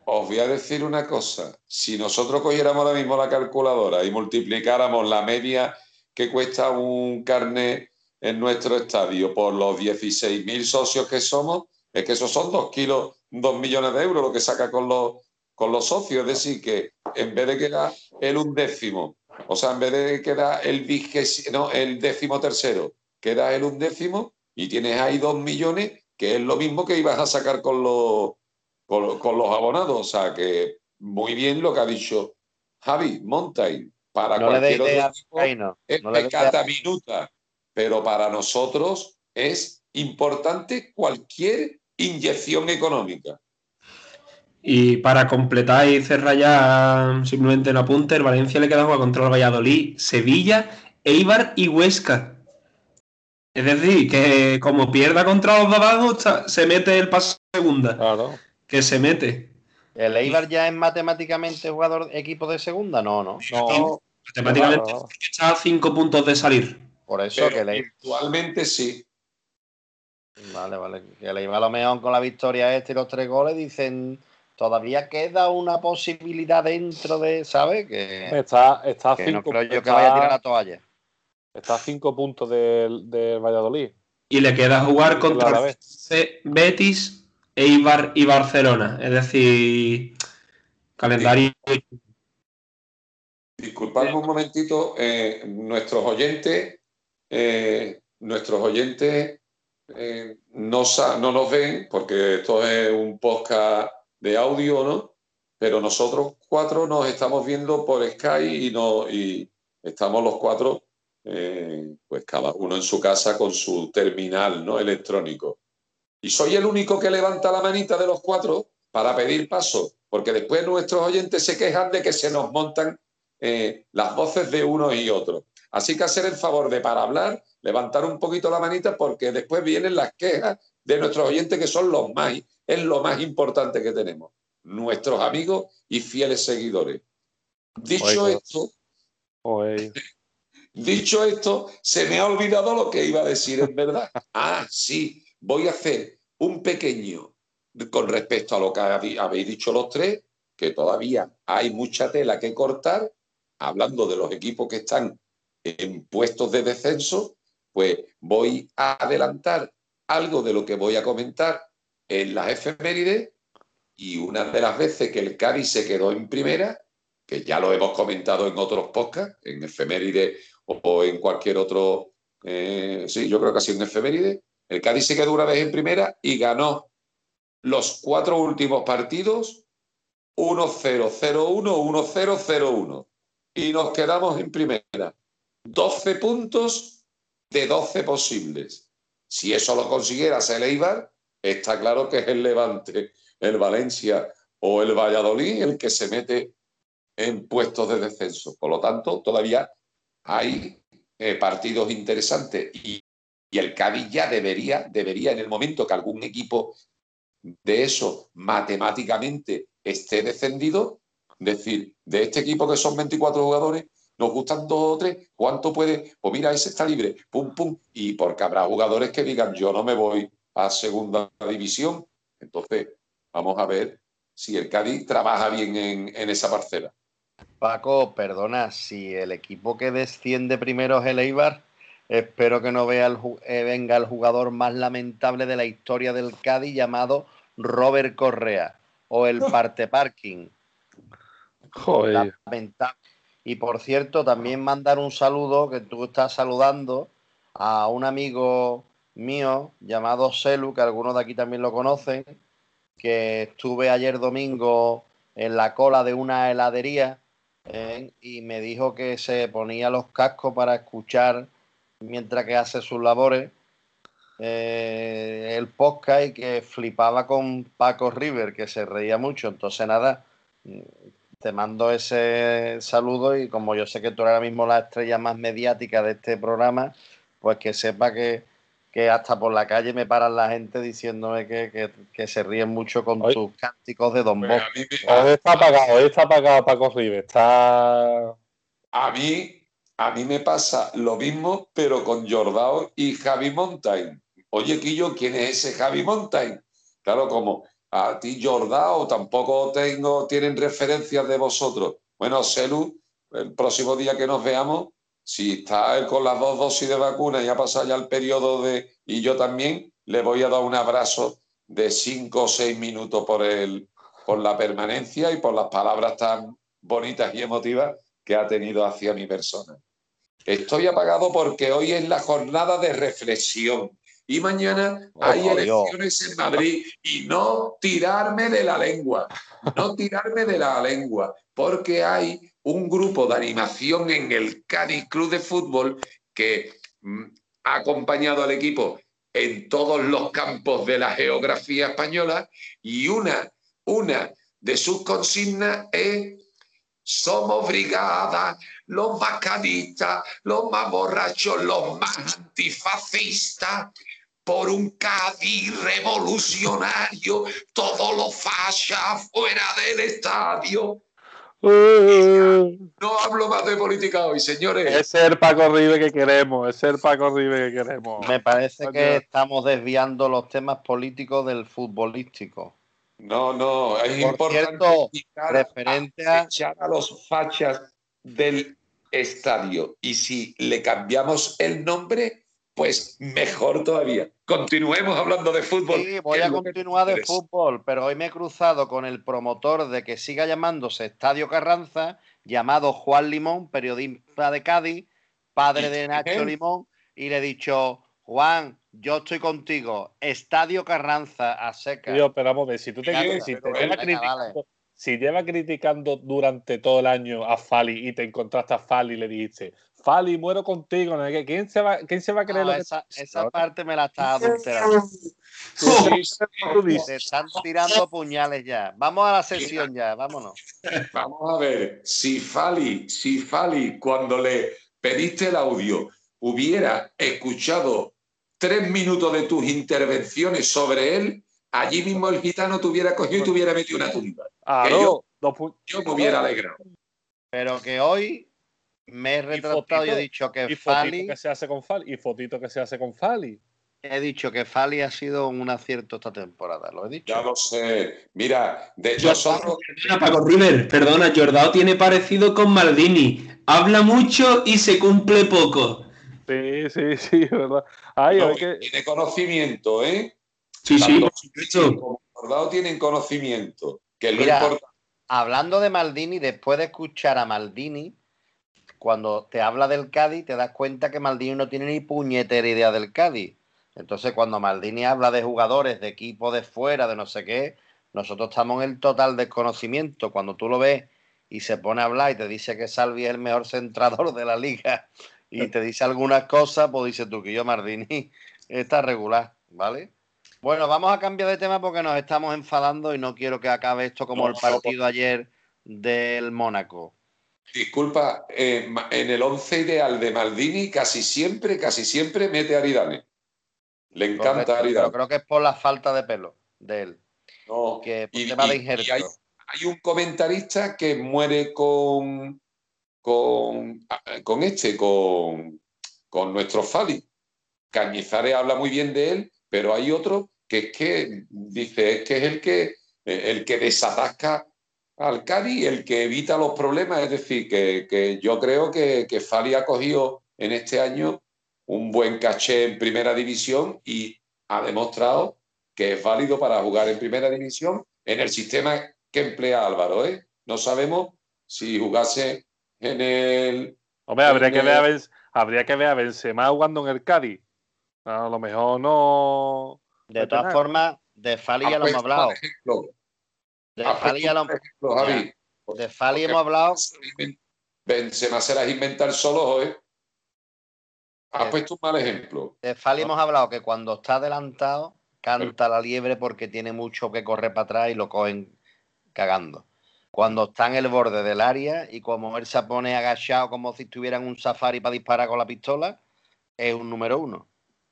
os voy a decir una cosa. Si nosotros cogiéramos ahora mismo la calculadora y multiplicáramos la media que cuesta un carnet en nuestro estadio por los 16.000 socios que somos, es que esos son dos kilos, dos millones de euros lo que saca con los, con los socios. Es decir, que en vez de quedar el undécimo, o sea, en vez de quedar el vigésimo, no, el décimo tercero, queda el undécimo y tienes ahí dos millones, que es lo mismo que ibas a sacar con los, con, con los abonados. O sea, que muy bien lo que ha dicho Javi Montaigne. Para No le cualquier idea otro a equipo Vizcaíno, es no pecata idea- minuta, pero para nosotros es importante cualquier inyección económica. Y para completar y cerrar ya simplemente el apunte, el Valencia le queda jugar contra el Valladolid, Sevilla, Eibar y Huesca. Es decir, que como pierda contra los de abajo, está- se mete el paso a segunda. Claro. Que se mete. ¿El Eibar ya es matemáticamente jugador equipo de segunda? No, no. No, Matemáticamente claro, está a cinco puntos de salir. Por eso Pero que el Eibar, virtualmente sí. vale, vale. Que el Eibar a lo mejor con la victoria este y los tres goles dicen todavía queda una posibilidad dentro de, ¿sabes? Que, Está, está a que no cinco, creo yo que vaya a tirar la toalla. Está a cinco puntos del, del Valladolid. Y le queda jugar contra Betis, Eibar y Barcelona. Es decir, calendario. Disculpadme un momentito, eh, nuestros oyentes, eh, nuestros oyentes eh, no, no nos ven porque esto es un podcast de audio, ¿no? Pero nosotros cuatro nos estamos viendo por Sky y, no, y estamos los cuatro, eh, pues cada uno en su casa con su terminal, ¿no? Electrónico. Y soy el único que levanta la manita de los cuatro para pedir paso, porque después nuestros oyentes se quejan de que se nos montan eh, las voces de unos y otros. Así que hacer el favor de para hablar, levantar un poquito la manita porque después vienen las quejas de nuestros oyentes que son los más, es lo más importante que tenemos, nuestros amigos y fieles seguidores. Dicho esto, dicho esto, se me ha olvidado lo que iba a decir, en verdad. Ah, sí, voy a hacer un pequeño con respecto a lo que habéis dicho los tres, que todavía hay mucha tela que cortar, hablando de los equipos que están en puestos de descenso, pues voy a adelantar algo de lo que voy a comentar en las efemérides y una de las veces que el Cádiz se quedó en primera, que ya lo hemos comentado en otros podcasts, en efemérides o, en cualquier otro, eh, sí, yo creo que ha sido en efemérides, el Cádiz se quedó una vez en primera y ganó los cuatro últimos partidos 1-0, 0-1, 1-0, 0-1. Y nos quedamos en primera. 12 puntos de 12 posibles. Si eso lo consiguiera el Eibar, está claro que es el Levante, el Valencia o el Valladolid el que se mete en puestos de descenso. Por lo tanto, todavía hay eh, partidos interesantes y, el Cádiz ya debería, debería, en el momento que algún equipo de eso matemáticamente esté descendido, decir, de este equipo que son 24 jugadores, nos gustan dos o tres, ¿cuánto puede? Pues mira, ese está libre, pum, pum, y porque habrá jugadores que digan, yo no me voy a segunda división. Entonces, vamos a ver si el Cádiz trabaja bien en, en esa parcela. Paco, perdona, si el equipo que desciende primero es el Eibar, espero que no vea el eh, venga el jugador más lamentable de la historia del Cádiz llamado Robert Correa o el [laughs] Parte Parking. joder. Lamentable. Y por cierto, también mandar un saludo, que tú estás saludando a un amigo mío llamado Selu, que algunos de aquí también lo conocen, que estuve ayer domingo en la cola de una heladería ¿eh? y me dijo que se ponía los cascos para escuchar mientras que hace sus labores eh, el podcast y que flipaba con Paco River, que se reía mucho. Entonces, nada, te mando ese saludo y como yo sé que tú eres ahora mismo la estrella más mediática de este programa, pues que sepa que, que hasta por la calle me paran la gente diciéndome que, que, que se ríen mucho con Hoy- tus cánticos de Don Bosco. mí, Hoy está apagado, hoy está apagado Paco River. Está. a mí- a mí me pasa lo mismo, pero con Jordao y Javi Mountain. Oye, Quillo, ¿quién es ese Javi Mountain? Claro, como a ti Jordao tampoco tengo, tienen referencias de vosotros. Bueno, Selu, el próximo día que nos veamos, si está con las dos dosis de vacuna y ha pasado ya el periodo de... Y yo también le voy a dar un abrazo de cinco o seis minutos por, el, por la permanencia y por las palabras tan bonitas y emotivas que ha tenido hacia mi persona. Estoy apagado porque hoy es la jornada de reflexión y mañana Oh, hay Dios. elecciones en Madrid y no tirarme de la lengua, no tirarme de la lengua, porque hay un grupo de animación en el Cádiz Club de Fútbol que mm, ha acompañado al equipo en todos los campos de la geografía española y una, una de sus consignas es somos brigada, los bacanistas, los más borrachos, los más antifascistas, por un Cádiz revolucionario, todos los fachas fuera del estadio. No hablo más de política hoy, señores. Es el Paco River que queremos, es el Paco River que queremos. Me parece que estamos desviando los temas políticos del futbolístico. No, no, es Por importante cierto, referente a, a- echar a los fachas del estadio. Y si le cambiamos el nombre, pues mejor todavía. Continuemos hablando de fútbol. Sí, voy a continuar de fútbol, pero hoy me he cruzado con el promotor de que siga llamándose Estadio Carranza, llamado Juan Limón, periodista de Cádiz, padre ¿Y de Nacho? Limón, y le he dicho, Juan, yo estoy contigo, Estadio Carranza a seca. Tío, pero vamos a ver, si tú te, Venga, si te criticando, si llevas criticando durante todo el año a Fali y te encontraste a Fali y le dijiste, Fali, muero contigo, ¿no? ¿quién se va, quién se va a creer lo que esa, parte me la tú dices? Te están tirando puñales ya. Vamos a la sesión ya, vámonos. [laughs] Vamos a ver, si Fali, si Fali, cuando le pediste el audio, hubiera escuchado tres minutos de tus intervenciones sobre él, allí mismo el gitano te hubiera cogido y te hubiera metido una tumba. Claro, yo- Yo me hubiera alegrado. Pero que hoy me he retractado y he dicho que y fotito Fali, que se hace con Fali, y fotito que se hace con Fali. he dicho que Fali ha sido un acierto esta temporada, lo he dicho. Ya lo sé. Mira, de Yo- nosotros, Perdona, Paco River, perdona, Jordao tiene parecido con Maldini. Habla mucho y se cumple poco. Sí, sí, sí, ¿verdad? Ay, no, hay que... tiene conocimiento, ¿eh? Sí, sí, por supuesto. Jordao tienen conocimiento, que es lo importante. Hablando de Maldini, después de escuchar a Maldini, cuando te habla del Cádiz, te das cuenta que Maldini no tiene ni puñetera idea del Cádiz. Entonces, cuando Maldini habla de jugadores, de equipo de fuera, de no sé qué, nosotros estamos en el total desconocimiento. Cuando tú lo ves y se pone a hablar y te dice que Salvi es el mejor centrador de la liga [laughs] y te dice algunas cosas, pues dices tú que yo, Maldini, [laughs] está regular, ¿vale? Bueno, vamos a cambiar de tema porque nos estamos enfadando y no quiero que acabe esto como el partido ayer del Mónaco. Disculpa, eh, en el once ideal de Maldini casi siempre, casi siempre mete a Aridane. Le encanta Correcto, pero Aridane. creo que es por la falta de pelo de él, No, que por y- tema de y- injerto. hay, hay un comentarista que muere con, con, ah, con este, con, con nuestro Fali. Cañizares habla muy bien de él, pero hay otro que es que dice es que es el que eh, el que desatasca al Cádiz, el que evita los problemas. Es decir, que, que yo creo que, que Fali ha cogido en este año un buen caché en primera división y ha demostrado que es válido para jugar en primera división en el sistema que emplea Álvaro. ¿eh? No sabemos si jugase en el. Hombre, habría que, ver a Ben- habría que ver a Benzema jugando en el Cádiz. A lo mejor no. De todas formas, de Fali ya lo hemos hablado. ejemplo, De has Fali ya puesto lo un ejemplo, Javi. de Fali hemos hablado. Se las inventar solo, ¿eh? Has puesto un mal ejemplo. De Fali hemos hablado que cuando está adelantado, canta la liebre porque tiene mucho que correr para atrás y lo cogen cagando. Cuando está en el borde del área y como él se pone agachado como si estuviera en un safari para disparar con la pistola, es un número uno.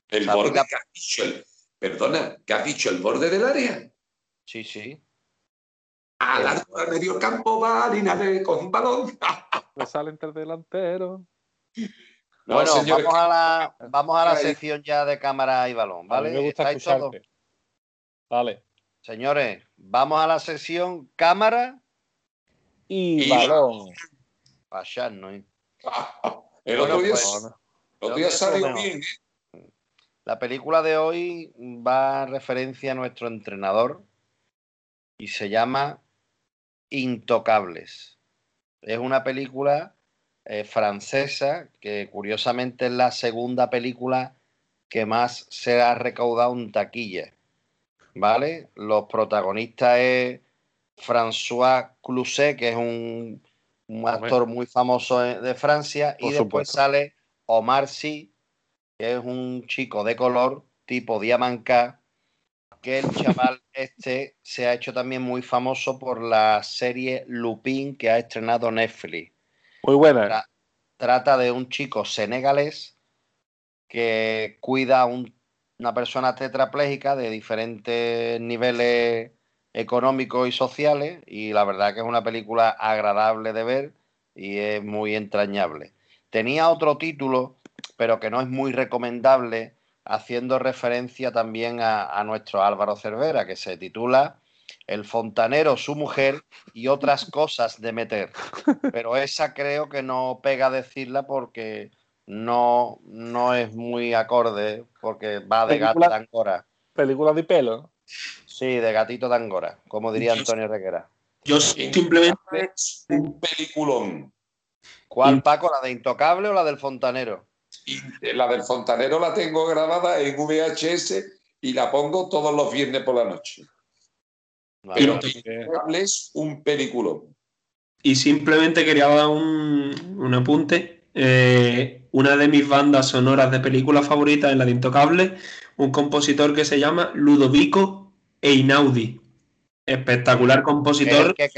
El borde que has dicho, el, perdona, que has dicho el borde del área. Sí, sí. Al, al medio campo va de con un balón. Le sale entre delantero. No, bueno, señores, vamos a la, vamos a la sección ya de cámara y balón, A ¿vale? mí me gusta ¿Estáis todos? escucharte. Dale. Señores, vamos a la sección cámara Y, Y balón. para echarnos, ¿eh? [laughs] el otro día, pues, otro día yo salió bien, ¿eh? La película de hoy va a referencia a nuestro entrenador y se llama Intocables. Es una película eh, francesa que curiosamente es la segunda película que más se ha recaudado en taquilla. ¿Vale? Los protagonistas es François Cluzet, que es un, un actor muy famoso de Francia, y después supuesto. sale Omar Sy, que es un chico de color tipo Diamanca, que el chaval este se ha hecho también muy famoso por la serie Lupin que ha estrenado Netflix. Muy buena. Tra- trata de un chico senegalés que cuida a un- una persona tetrapléjica de diferentes niveles económicos y sociales y la verdad que es una película agradable de ver y es muy entrañable. Tenía otro título, pero que no es muy recomendable, haciendo referencia también a, a nuestro Álvaro Cervera, que se titula El fontanero, su mujer y otras [laughs] cosas de meter. Pero esa creo que no pega decirla porque no, no es muy acorde, porque va de gato de Angora. Película de pelo. Sí, de gatito de Angora, como diría Antonio Reguera. Yo simplemente Un peliculón. ¿Cuál, Paco? ¿La de Intocable o la del fontanero? Y la del fontanero la tengo grabada en VHS y la pongo todos los viernes por la noche. Vale, Pero es un peliculón. Y simplemente quería dar un, un apunte. Eh, una de mis bandas sonoras de películas favoritas es la de Intocable, un compositor que se llama Ludovico Einaudi. Espectacular compositor. que,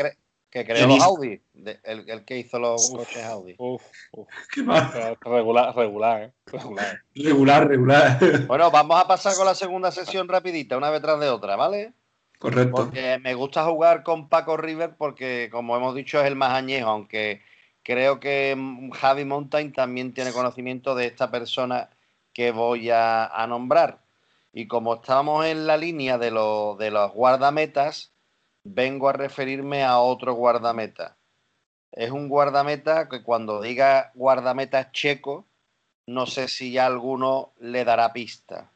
que creó los Audi, de- el, el que hizo los coches Audi. Uf, uf. Qué mal. Regular, regular, ¿eh? Regular. Regular, regular. Bueno, [laughs] vamos a pasar con la segunda sesión rapidita, una vez tras de otra, ¿vale? Correcto. Porque me gusta jugar con Paco River porque, como hemos dicho, es el más añejo, aunque creo que mm, Javi Mountain también tiene conocimiento de esta persona que voy a, a nombrar. Y como estamos en la línea de, lo- de los guardametas, vengo a referirme a otro guardameta. Es un guardameta que cuando diga guardameta checo, no sé si ya alguno le dará pista.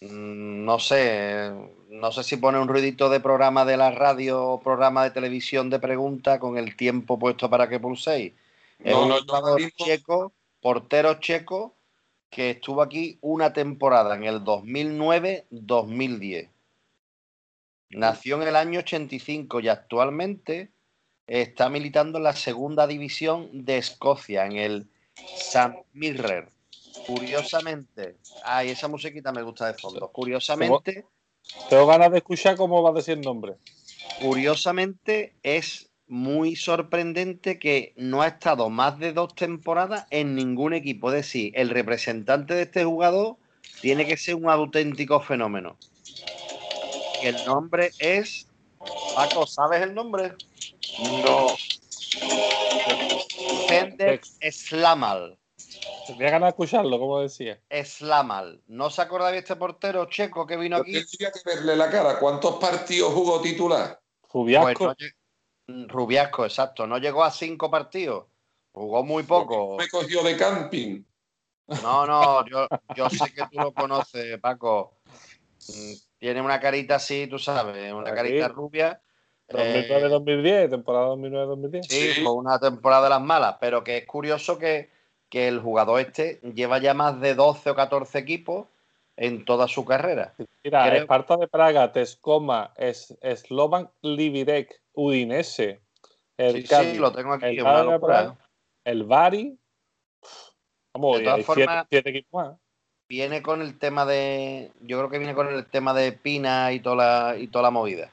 Mm, No sé, no sé si pone un ruidito de programa de la radio o programa de televisión de pregunta con el tiempo puesto para que pulséis. Es No, un jugador checo, portero checo, que estuvo aquí una temporada en el 2009-2010. Nació en el año 85 y actualmente está militando en la segunda división de Escocia, en el St. Mirren. Curiosamente, ay, esa musiquita me gusta de fondo. Curiosamente, Tengo ganas de escuchar cómo va a decir el nombre. curiosamente es muy sorprendente que no ha estado más de dos temporadas en ningún equipo. Es decir, el representante de este jugador tiene que ser un auténtico fenómeno. El nombre es. Paco, ¿sabes el nombre? No. Fender Slamal. Tenía ganas de escucharlo, como decía. Slamal. ¿No se acordaba de este portero checo que vino Yo aquí? tendría que verle la cara. ¿Cuántos partidos jugó titular? Pues Rubiasco. no lle- Mm, Rubiasco, exacto. No llegó a cinco partidos. Jugó muy poco. Me cogió de camping. No, no, yo, yo sé que tú lo conoces, Paco. Tiene una carita así, tú sabes, una Aquí. carita rubia. Eh, 2009-2010, temporada 2009-2010. sí, Sí. con una temporada de las malas, pero que es curioso que, que el jugador este lleva ya más de 12 o 14 equipos en toda su carrera. Mira, Creo- Esparta de Praga, Tescoma, es, Slovan Liberec, Udinese, el Sí, sí, lo tengo aquí, el es una Praga, locura. el Bari. Vamos, De todas hay siete, formas- siete equipos más. Viene con el tema de. Yo creo que viene con el tema de Pina y toda la, y toda la movida.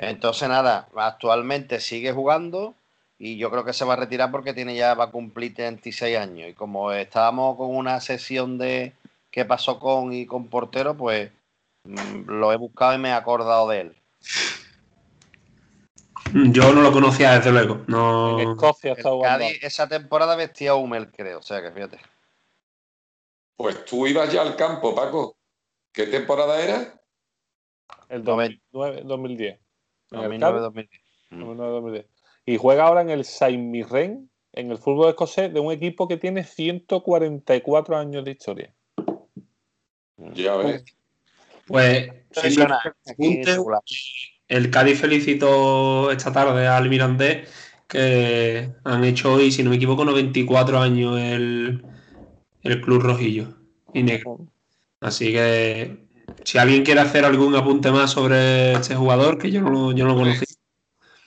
Entonces, nada, actualmente sigue jugando y yo creo que se va a retirar porque tiene ya va a cumplir 36 años. Y como estábamos con una sesión de qué pasó con y con portero, pues mm, lo he buscado y me he acordado de él. Yo no lo conocía desde luego. En No. Escocia El está jugando. Cádiz esa temporada vestía Hummel, creo. O sea que fíjate. Pues tú ibas ya al campo, Paco. ¿Qué temporada era? El Noven- 2009, 2010. En el 2009, Cádiz, 2010. 2009, 2010. Y juega ahora en el Saint Mirren, en el fútbol escocés, de un equipo que tiene 144 años de historia. Ya ves. Pues sí, apunte, regular. el Cádiz felicitó esta tarde al Mirandés que han hecho hoy, si no me equivoco, 94 años el, el club rojillo y negro. Así que si alguien quiere hacer algún apunte más sobre este jugador, que yo no, lo- yo no lo conocí.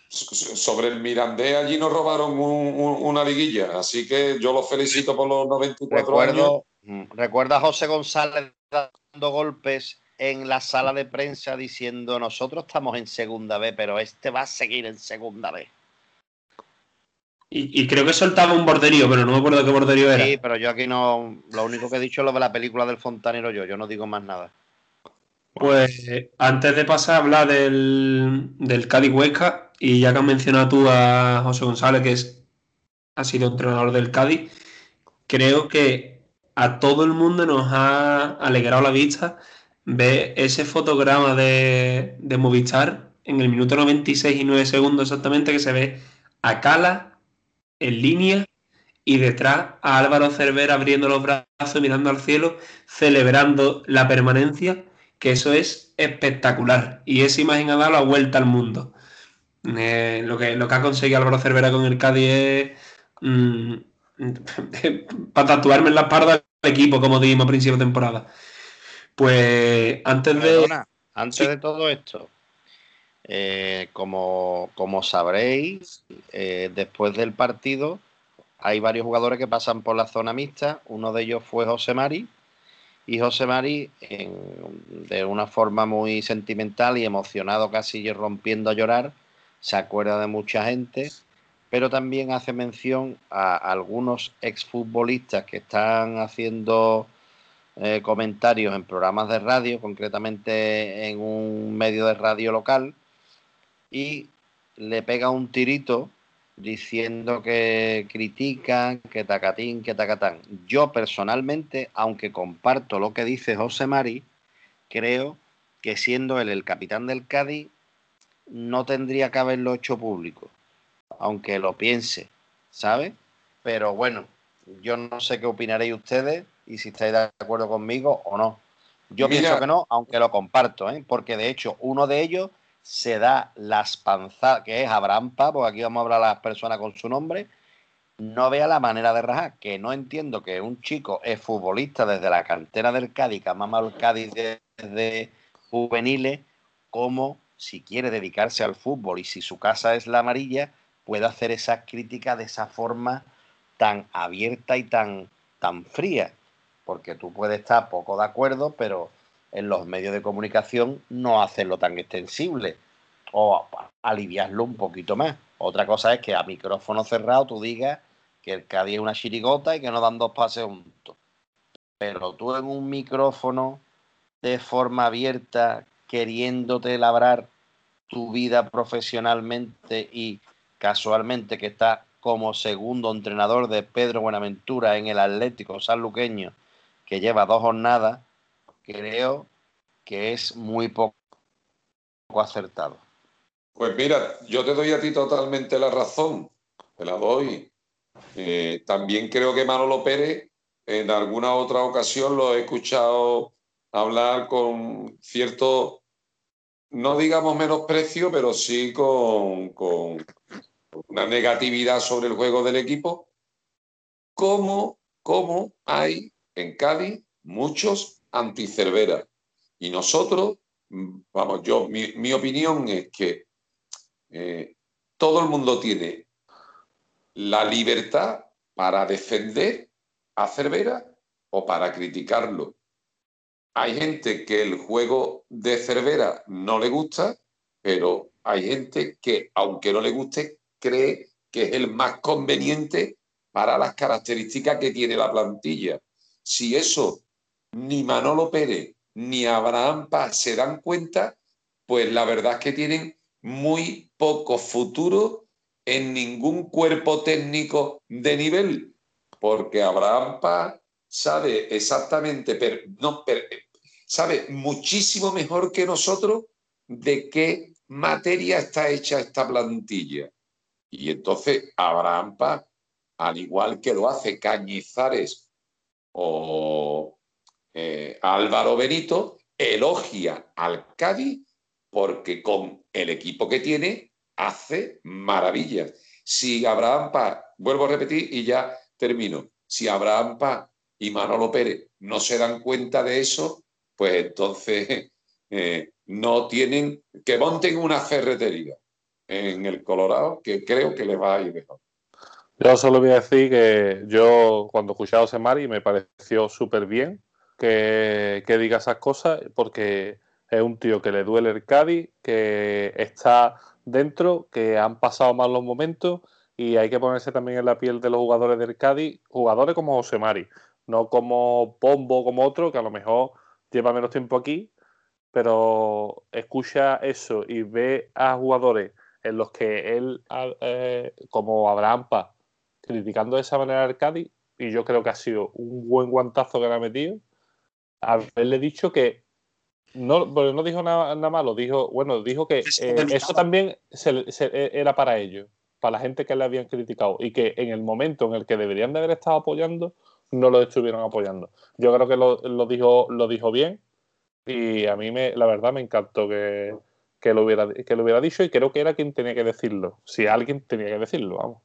S- Sobre el Mirandés allí nos robaron un- un- una liguilla, así que yo los felicito por los 94 años. Recuerdo, mm, recuerdo a José González dando golpes en la sala de prensa diciendo nosotros estamos en segunda B, pero este va a seguir en segunda B. Y, y creo que soltaba un borderío, pero no me acuerdo qué borderío era. Sí, pero yo aquí no, lo único que he dicho es lo de la película del fontanero yo, yo no digo más nada. Pues antes de pasar a hablar del, del Cádiz Huesca, y ya que has mencionado tú a José González, que es, ha sido entrenador del Cádiz, creo que a todo el mundo nos ha alegrado la vista ver ese fotograma de, de Movistar en el minuto 96 y 9 segundos exactamente, que se ve a Cala en línea y detrás a Álvaro Cervera abriendo los brazos, mirando al cielo, celebrando la permanencia que eso es espectacular. Y esa imagen ha dado la vuelta al mundo. Eh, lo, que, lo que ha conseguido Álvaro Cervera con el Cádiz es mm, [laughs] para tatuarme en la espalda del equipo, como dijimos a principio de temporada. Pues antes de... Perdona, antes Sí. de todo esto, eh, como, sabréis, eh, después del partido hay varios jugadores que pasan por la zona mixta. Uno de ellos fue José Mari. Y José Mari, de una forma muy sentimental y emocionado, casi rompiendo a llorar, se acuerda de mucha gente, pero también hace mención a algunos exfutbolistas que están haciendo eh, comentarios en programas de radio, concretamente en un medio de radio local, y le pega un tirito diciendo que critican, que tacatín, que tacatán. Yo personalmente, aunque comparto lo que dice José Mari, creo que siendo él el capitán del Cádiz, no tendría que haberlo hecho público, aunque lo piense, ¿sabe? Pero bueno, yo no sé qué opinaréis ustedes y si estáis de acuerdo conmigo o no. Yo Mira. pienso que no, aunque lo comparto, ¿eh? porque de hecho uno de ellos se da las panzadas, que es Abraham Pa, porque aquí vamos a hablar a las personas con su nombre, no vea la manera de rajar, que no entiendo que un chico es futbolista desde la cantera del Cádiz, que ha mamado el Cádiz desde juveniles, como si quiere dedicarse al fútbol y si su casa es la amarilla, puede hacer esas críticas de esa forma tan abierta y tan, tan fría. Porque tú puedes estar poco de acuerdo, pero en los medios de comunicación no hacerlo tan extensible o aliviarlo un poquito más. Otra cosa es que a micrófono cerrado tú digas que el Cádiz es una chirigota y que no dan dos pases juntos. Pero tú en un micrófono de forma abierta, queriéndote labrar tu vida profesionalmente y casualmente que está como segundo entrenador de Pedro Buenaventura en el Atlético Sanluqueño, que lleva dos jornadas, creo que es muy poco acertado. Pues mira, yo te doy a ti totalmente la razón, te la doy. Eh, también creo que Manolo Pérez en alguna otra ocasión lo he escuchado hablar con cierto, no digamos menosprecio, pero sí con, una negatividad sobre el juego del equipo, como cómo hay en Cádiz muchos anticervera. Y nosotros, mm, vamos, yo, mi, opinión es que eh, todo el mundo tiene la libertad para defender a Cervera o para criticarlo. Hay gente que el juego de Cervera no le gusta, pero hay gente que, aunque no le guste, cree que es el más conveniente para las características que tiene la plantilla. Si eso ni Manolo Pérez ni Abraham Paz se dan cuenta, pues la verdad es que tienen muy poco futuro en ningún cuerpo técnico de nivel, porque Abraham Paz sabe exactamente, no, sabe muchísimo mejor que nosotros de qué materia está hecha esta plantilla. Y entonces Abraham Paz, al igual que lo hace Cañizares o eh, Álvaro Benito, elogia al Cádiz porque con el equipo que tiene hace maravillas. Si Abraham Paz, vuelvo a repetir y ya termino, si Abraham Paz y Manolo Pérez no se dan cuenta de eso, pues entonces [laughs] eh, no tienen, que monten una ferretería en el Colorado, que creo que les va a ir mejor. Yo solo voy a decir que yo cuando escuché a Osemari me pareció súper bien que, diga esas cosas, porque es un tío que le duele el Cádiz, que está dentro, que han pasado mal los momentos y hay que ponerse también en la piel de los jugadores del Cádiz, jugadores como José Mari, no como Pombo, como otro, que a lo mejor lleva menos tiempo aquí, pero escucha eso y ve a jugadores en los que él, eh, como Abraham Paz, criticando de esa manera al Cádiz, y yo creo que ha sido un buen guantazo que le ha metido, haberle dicho que no, no dijo nada, malo, dijo, bueno, dijo que eh, eso también e, era para ellos, para la gente que le habían criticado y que en el momento en el que deberían de haber estado apoyando, no lo estuvieron apoyando. Yo creo que lo, dijo, lo dijo bien y a mí me, la verdad me encantó que, lo hubiera, que lo hubiera dicho y creo que era quien tenía que decirlo, si alguien tenía que decirlo, vamos.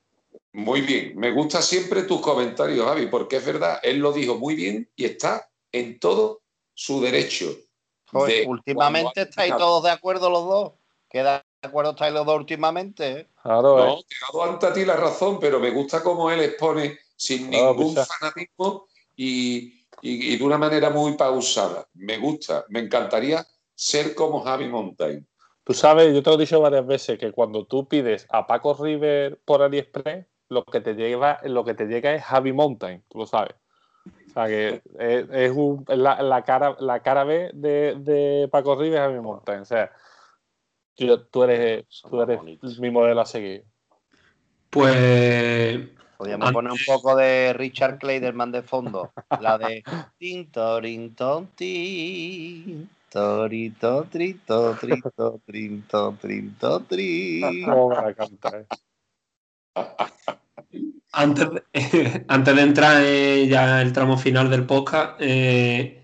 Muy bien, me gusta siempre tus comentarios, Javi, porque es verdad, él lo dijo muy bien y está en todo su derecho últimamente estáis todos de acuerdo los dos. ¿Queda de acuerdo estáis los dos últimamente? ¿eh? Claro, no, te he dado ante a ti la razón, pero me gusta cómo él expone sin ningún fanatismo y, de una manera muy pausada. Me gusta, me encantaría ser como Javi Montaigne. Tú sabes, yo te lo he dicho varias veces, que cuando tú pides a Paco River por AliExpress, lo que te lleva, lo que te llega es Javi Mountain, tú lo sabes sea que es, la, cara, la cara B de, Paco Rives a mi montaña. O sea, tú eres, tú eres mi modelo a seguir. Pues. Podríamos poner un poco de Richard Clayderman de fondo. La de. Tin, torin, ton, tin. Torito, trito, trito, trinto, trinto, trinto. a cantar. Antes de, [laughs] antes de entrar en ya el tramo final del podcast, eh,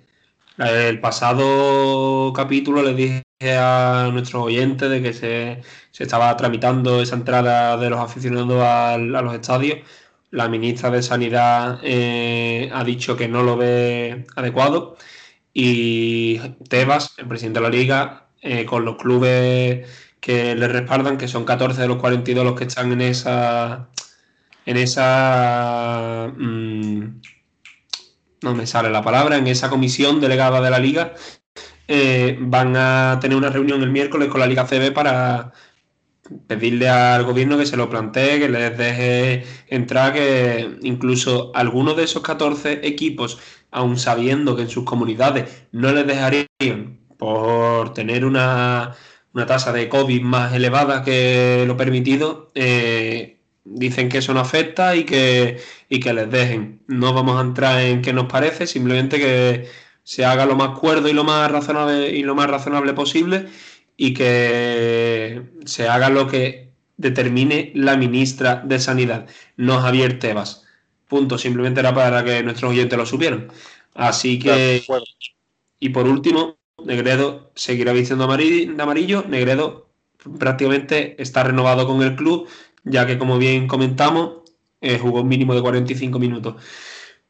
el pasado capítulo le dije a nuestros oyentes de que se, estaba tramitando esa entrada de los aficionados a los estadios. La ministra de Sanidad eh, ha dicho que no lo ve adecuado y Tebas, el presidente de la liga, eh, con los clubes que le respaldan, que son 14 de los 42 los que están en esa en esa... Mm, no me sale la palabra, en esa comisión delegada de la liga, eh, van a tener una reunión el miércoles con la Liga CB para pedirle al gobierno que se lo plantee, que les deje entrar, que incluso algunos de esos 14 equipos, aun sabiendo que en sus comunidades no les dejarían por tener una, una tasa de COVID más elevada que lo permitido, eh, dicen que eso no afecta y que, que les dejen. No vamos a entrar en qué nos parece, simplemente que se haga lo más cuerdo y lo más razonable y lo más razonable posible y que se haga lo que determine la ministra de Sanidad, no Javier Tebas. Punto, simplemente era para que nuestros oyentes lo supieran. Así que, y por último, Negredo seguirá vistiendo amarillo. Negredo prácticamente está renovado con el club ya que como bien comentamos, eh, jugó un mínimo de 45 minutos.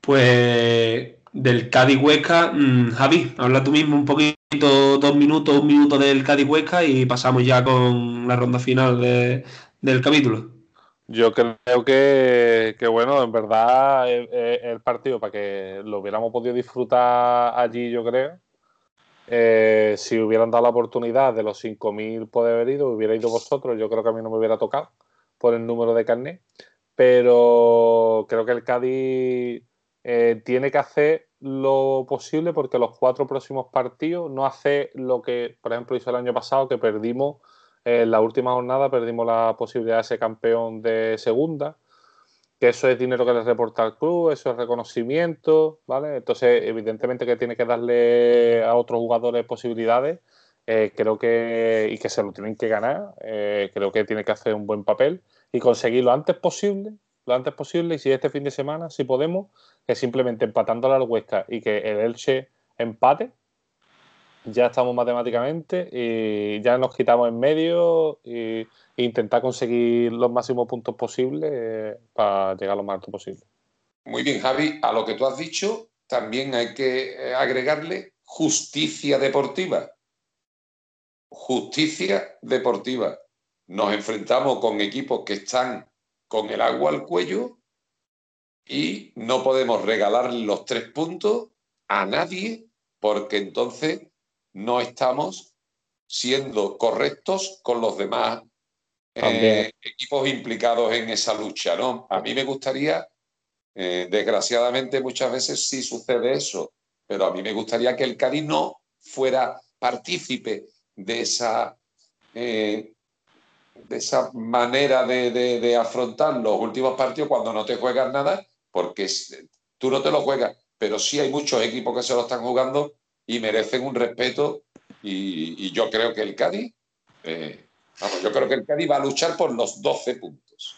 Pues del Cádiz Huesca, mm, Javi, habla tú mismo un poquito, dos minutos, un minuto del Cádiz Huesca y pasamos ya con la ronda final de- del capítulo. Yo creo que, bueno, en verdad el, el partido para que lo hubiéramos podido disfrutar allí, yo creo. Eh, si hubieran dado la oportunidad de los 5.000 poder haber ido, hubiera ido vosotros, yo creo que a mí no me hubiera tocado por el número de carnet. Pero creo que el Cádiz eh, tiene que hacer lo posible porque los cuatro próximos partidos no hace lo que, por ejemplo, hizo el año pasado, que perdimos en la última jornada, perdimos la posibilidad de ser campeón de segunda, que eso es dinero que les reporta al club, eso es reconocimiento, ¿vale? Entonces, evidentemente que tiene que darle a otros jugadores posibilidades, eh, creo que, y que se lo tienen que ganar, eh, creo que tiene que hacer un buen papel y conseguir lo antes posible, lo antes posible, y si este fin de semana, si podemos, que simplemente empatando al Huesca y que el Elche empate, ya estamos matemáticamente y ya nos quitamos en medio e intentar conseguir los máximos puntos posibles eh, para llegar lo más alto posible. Muy bien, Javi, a lo que tú has dicho, también hay que eh, agregarle justicia deportiva. Justicia deportiva. Nos enfrentamos con equipos que están con el agua al cuello y no podemos regalar los tres puntos a nadie porque entonces no estamos siendo correctos con los demás eh, equipos implicados en esa lucha, ¿no? A mí me gustaría, eh, desgraciadamente muchas veces sí sucede eso, pero a mí me gustaría que el Cádiz no fuera partícipe de esa, eh, de esa manera de, de, de, afrontar los últimos partidos cuando no te juegas nada, porque tú no te lo juegas, pero sí hay muchos equipos que se lo están jugando y merecen un respeto y, y yo creo que el Cádiz, eh, vamos, yo creo que el Cádiz va a luchar por los 12 puntos.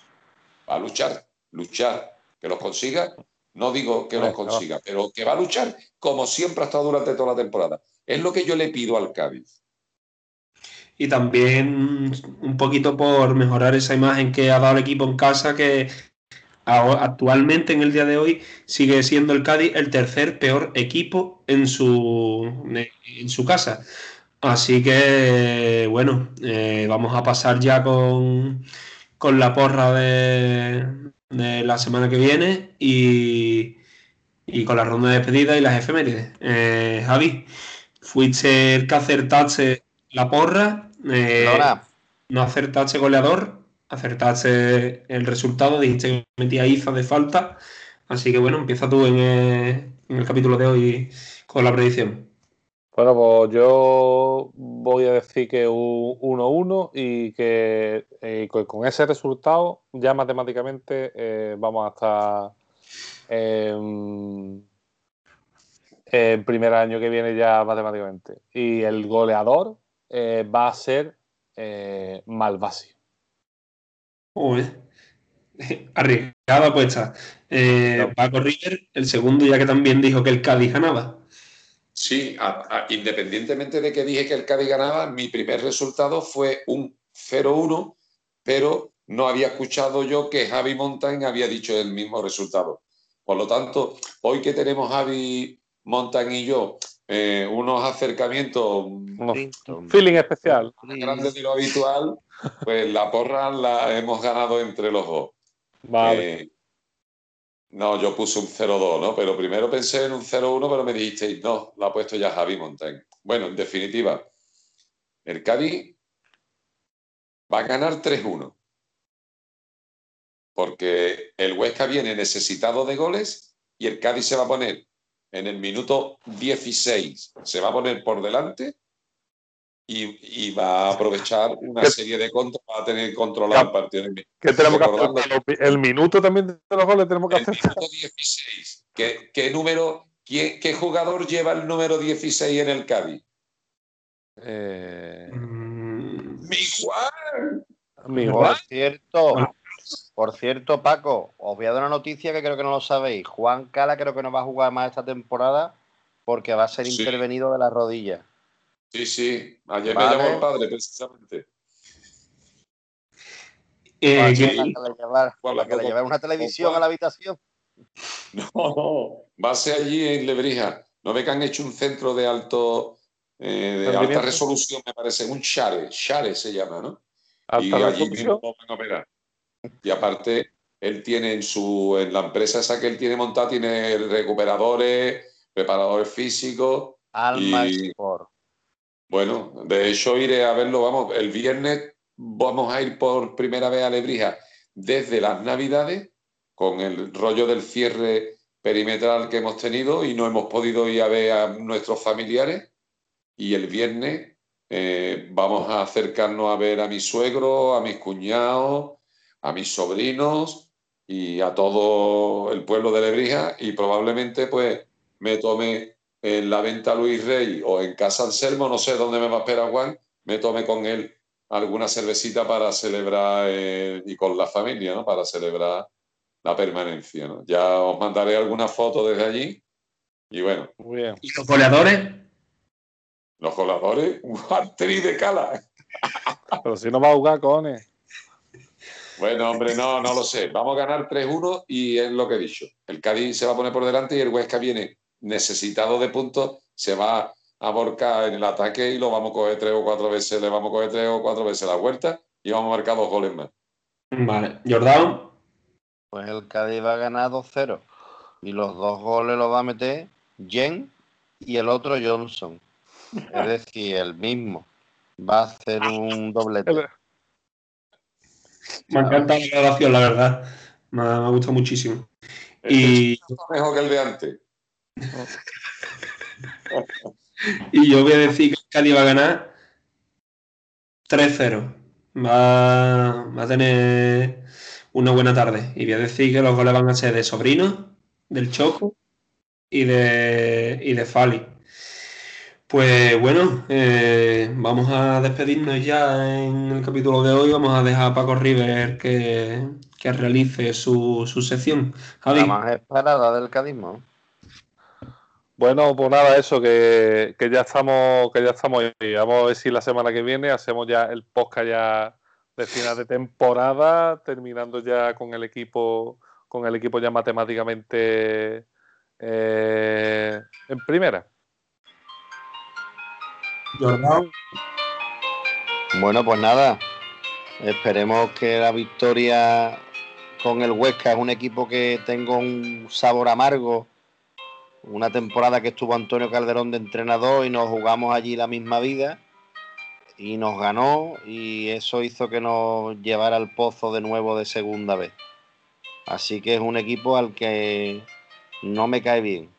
Va a luchar, luchar, que los consiga. No digo que los consiga, pero que va a luchar como siempre ha estado durante toda la temporada. Es lo que yo le pido al Cádiz. Y también un poquito por mejorar esa imagen que ha dado el equipo en casa, que actualmente en el día de hoy sigue siendo el Cádiz el tercer peor equipo en su, en su casa. Así que, bueno, eh, vamos a pasar ya con, con la porra de, de, la semana que viene y, y, con la ronda de despedida y las efemérides. Eh, Javi, fuiste el que acertaste la porra, eh, no acertaste goleador, acertaste el resultado, dijiste que metía Iza de falta. Así que bueno, empieza tú en el, en el capítulo de hoy con la predicción. Bueno, pues yo voy a decir que 1-1 y que eh, con ese resultado ya matemáticamente eh, vamos a estar en, el primer año que viene ya matemáticamente. Y el goleador eh, va a ser Malvasio. [laughs] Arriesgada apuesta. Eh, no. Paco River, el segundo, ya que también dijo que el Cádiz ganaba. Sí, a, a, independientemente de que dije que el Cádiz ganaba, mi primer resultado fue un 0-1, pero no había escuchado yo que Javi Montañ había dicho el mismo resultado. Por lo tanto, hoy que tenemos Javi Montañ y yo eh, unos acercamientos, un feeling especial, más grandes de lo habitual, pues la porra la hemos ganado entre los dos. Vale. Eh, no, yo puse un 0-2, ¿no? Pero primero pensé en un 0-1, pero me dijisteis, no, lo ha puesto ya Javi Montañ. Bueno, en definitiva, el Cádiz va a ganar 3-1. Porque el Huesca viene necesitado de goles y el Cádiz se va a poner en el minuto 16, se va a poner por delante y, y, va a aprovechar una serie de contras para tener controlado el partido. ¿Qué tenemos que hacer? El minuto también de los goles tenemos que el hacer. minuto 16. ¿Qué, qué número, qué, qué, jugador lleva el número 16 en el Cádiz? Eh... Mm, ¡Mi Juan! Mi Juan. cierto, por cierto, Paco, os voy a dar una noticia que creo que no lo sabéis. Juan Cala creo que no va a jugar más esta temporada porque va a ser Sí. intervenido de la rodilla. Sí, sí. Ayer Vale. me llamó el padre, precisamente. eh, Para ¿quién- que le llevar, que le llevar una televisión a la habitación. [laughs] No, no, va a ser allí en Lebrija. ¿No ve que han hecho un centro de alto eh, de alta resolución, me parece? Un Share, Share se llama, ¿no? y Alta allí resolución. mismo van a operar. Y aparte, él tiene en su en la empresa esa que él tiene montada, tiene recuperadores, preparadores físicos. Alma Y- Sport. Bueno, de hecho iré a verlo, vamos, el viernes vamos a ir por primera vez a Lebrija desde las Navidades con el rollo del cierre perimetral que hemos tenido y no hemos podido ir a ver a nuestros familiares y el viernes eh, vamos a acercarnos a ver a mi suegro, a mis cuñados, a mis sobrinos y a todo el pueblo de Lebrija y probablemente pues me tome en la venta Luis Rey o en Casa Anselmo, no sé dónde me va a esperar Juan, me tome con él alguna cervecita para celebrar eh, y con la familia, ¿no? Para celebrar la permanencia, ¿no? Ya os mandaré alguna foto desde allí y bueno, Muy bien. ¿Y los goleadores? los coladores, un de cala. Pero si no va a jugar, cojones. Bueno, hombre, no, no lo sé. Vamos a ganar 3-1 y es lo que he dicho. El Cádiz se va a poner por delante y el Huesca viene necesitado de puntos, se va a borcar en el ataque y lo vamos a coger tres o cuatro veces, le vamos a coger tres o cuatro veces la vuelta y vamos a marcar dos goles más. Vale. Jordán. Pues el Cádiz va a ganar 2-0. Y los dos goles los va a meter Jen y el otro Johnson. Es decir, el mismo. Va a hacer un doblete. Me encanta la grabación, la verdad. Me, me ha gustado muchísimo. Y, está mejor que el de antes. [laughs] y yo voy a decir que Cádiz va a ganar 3-0. Va, va a tener una buena tarde. Y voy a decir que los goles van a ser de Sobrino, del Choco y de, y de Fali. Pues bueno, eh, vamos a despedirnos ya en el capítulo de hoy. Vamos a dejar a Paco River que, que realice su, su sección. La más esperada del cadismo. Bueno, pues nada, eso, que, que ya estamos, que ya estamos ahí. Vamos a ver si la semana que viene hacemos ya el podcast ya de final de temporada, terminando ya con el equipo, con el equipo ya matemáticamente eh, en primera. Bueno, pues nada. Esperemos que la victoria con el Huesca es un equipo que tenga un sabor amargo. Una temporada que estuvo Antonio Calderón de entrenador y nos jugamos allí la misma vida. Y nos ganó y eso hizo que nos llevara al pozo de nuevo de segunda vez. Así que es un equipo al que no me cae bien.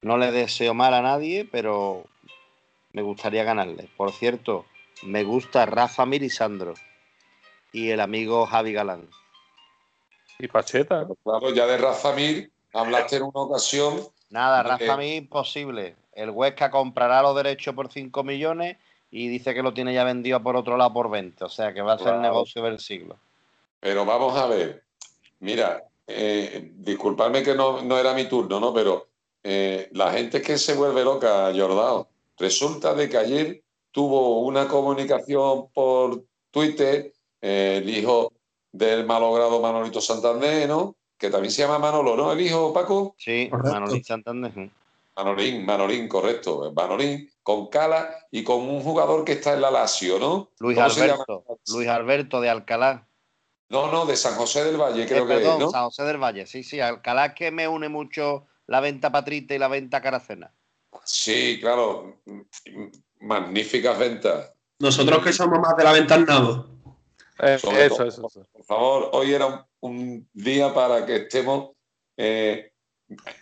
No le deseo mal a nadie, pero me gustaría ganarle. Por cierto, me gusta Rafa Mir y Sandro. Y el amigo Javi Galán. Y Pacheta. Claro, ya de Rafa Mir hablaste en una ocasión. Nada, Vale. Rafa Mir imposible. El Huesca comprará los derechos por 5 millones y dice que lo tiene ya vendido por otro lado por 20. O sea que va a ser el negocio del siglo. Pero vamos a ver. Mira, eh, disculpadme que no, no era mi turno, ¿no? Pero eh, la gente es que se vuelve loca, Jordao. Resulta de que ayer tuvo una comunicación por Twitter eh, el hijo del malogrado Manolito Santander, ¿no? Que también se llama Manolo, ¿no? El hijo, Paco. Sí, Correcto. Manolín Santander. Manolín, Manolín, correcto. Manolín con Cala y con un jugador que está en la Lazio, ¿no? Luis ¿Cómo se Alberto. Luis Alberto de Alcalá. No, no, de San José del Valle, Eh, creo que perdón, es, ¿no? San José del Valle. Sí, sí, Alcalá es que me une mucho la venta Patrita y la venta Caracena. Sí, claro. Magníficas ventas. Nosotros que somos más de la ventana. Eh, Sobre eso, todo, eso, eso. Por favor, hoy era un, un día para que estemos, eh,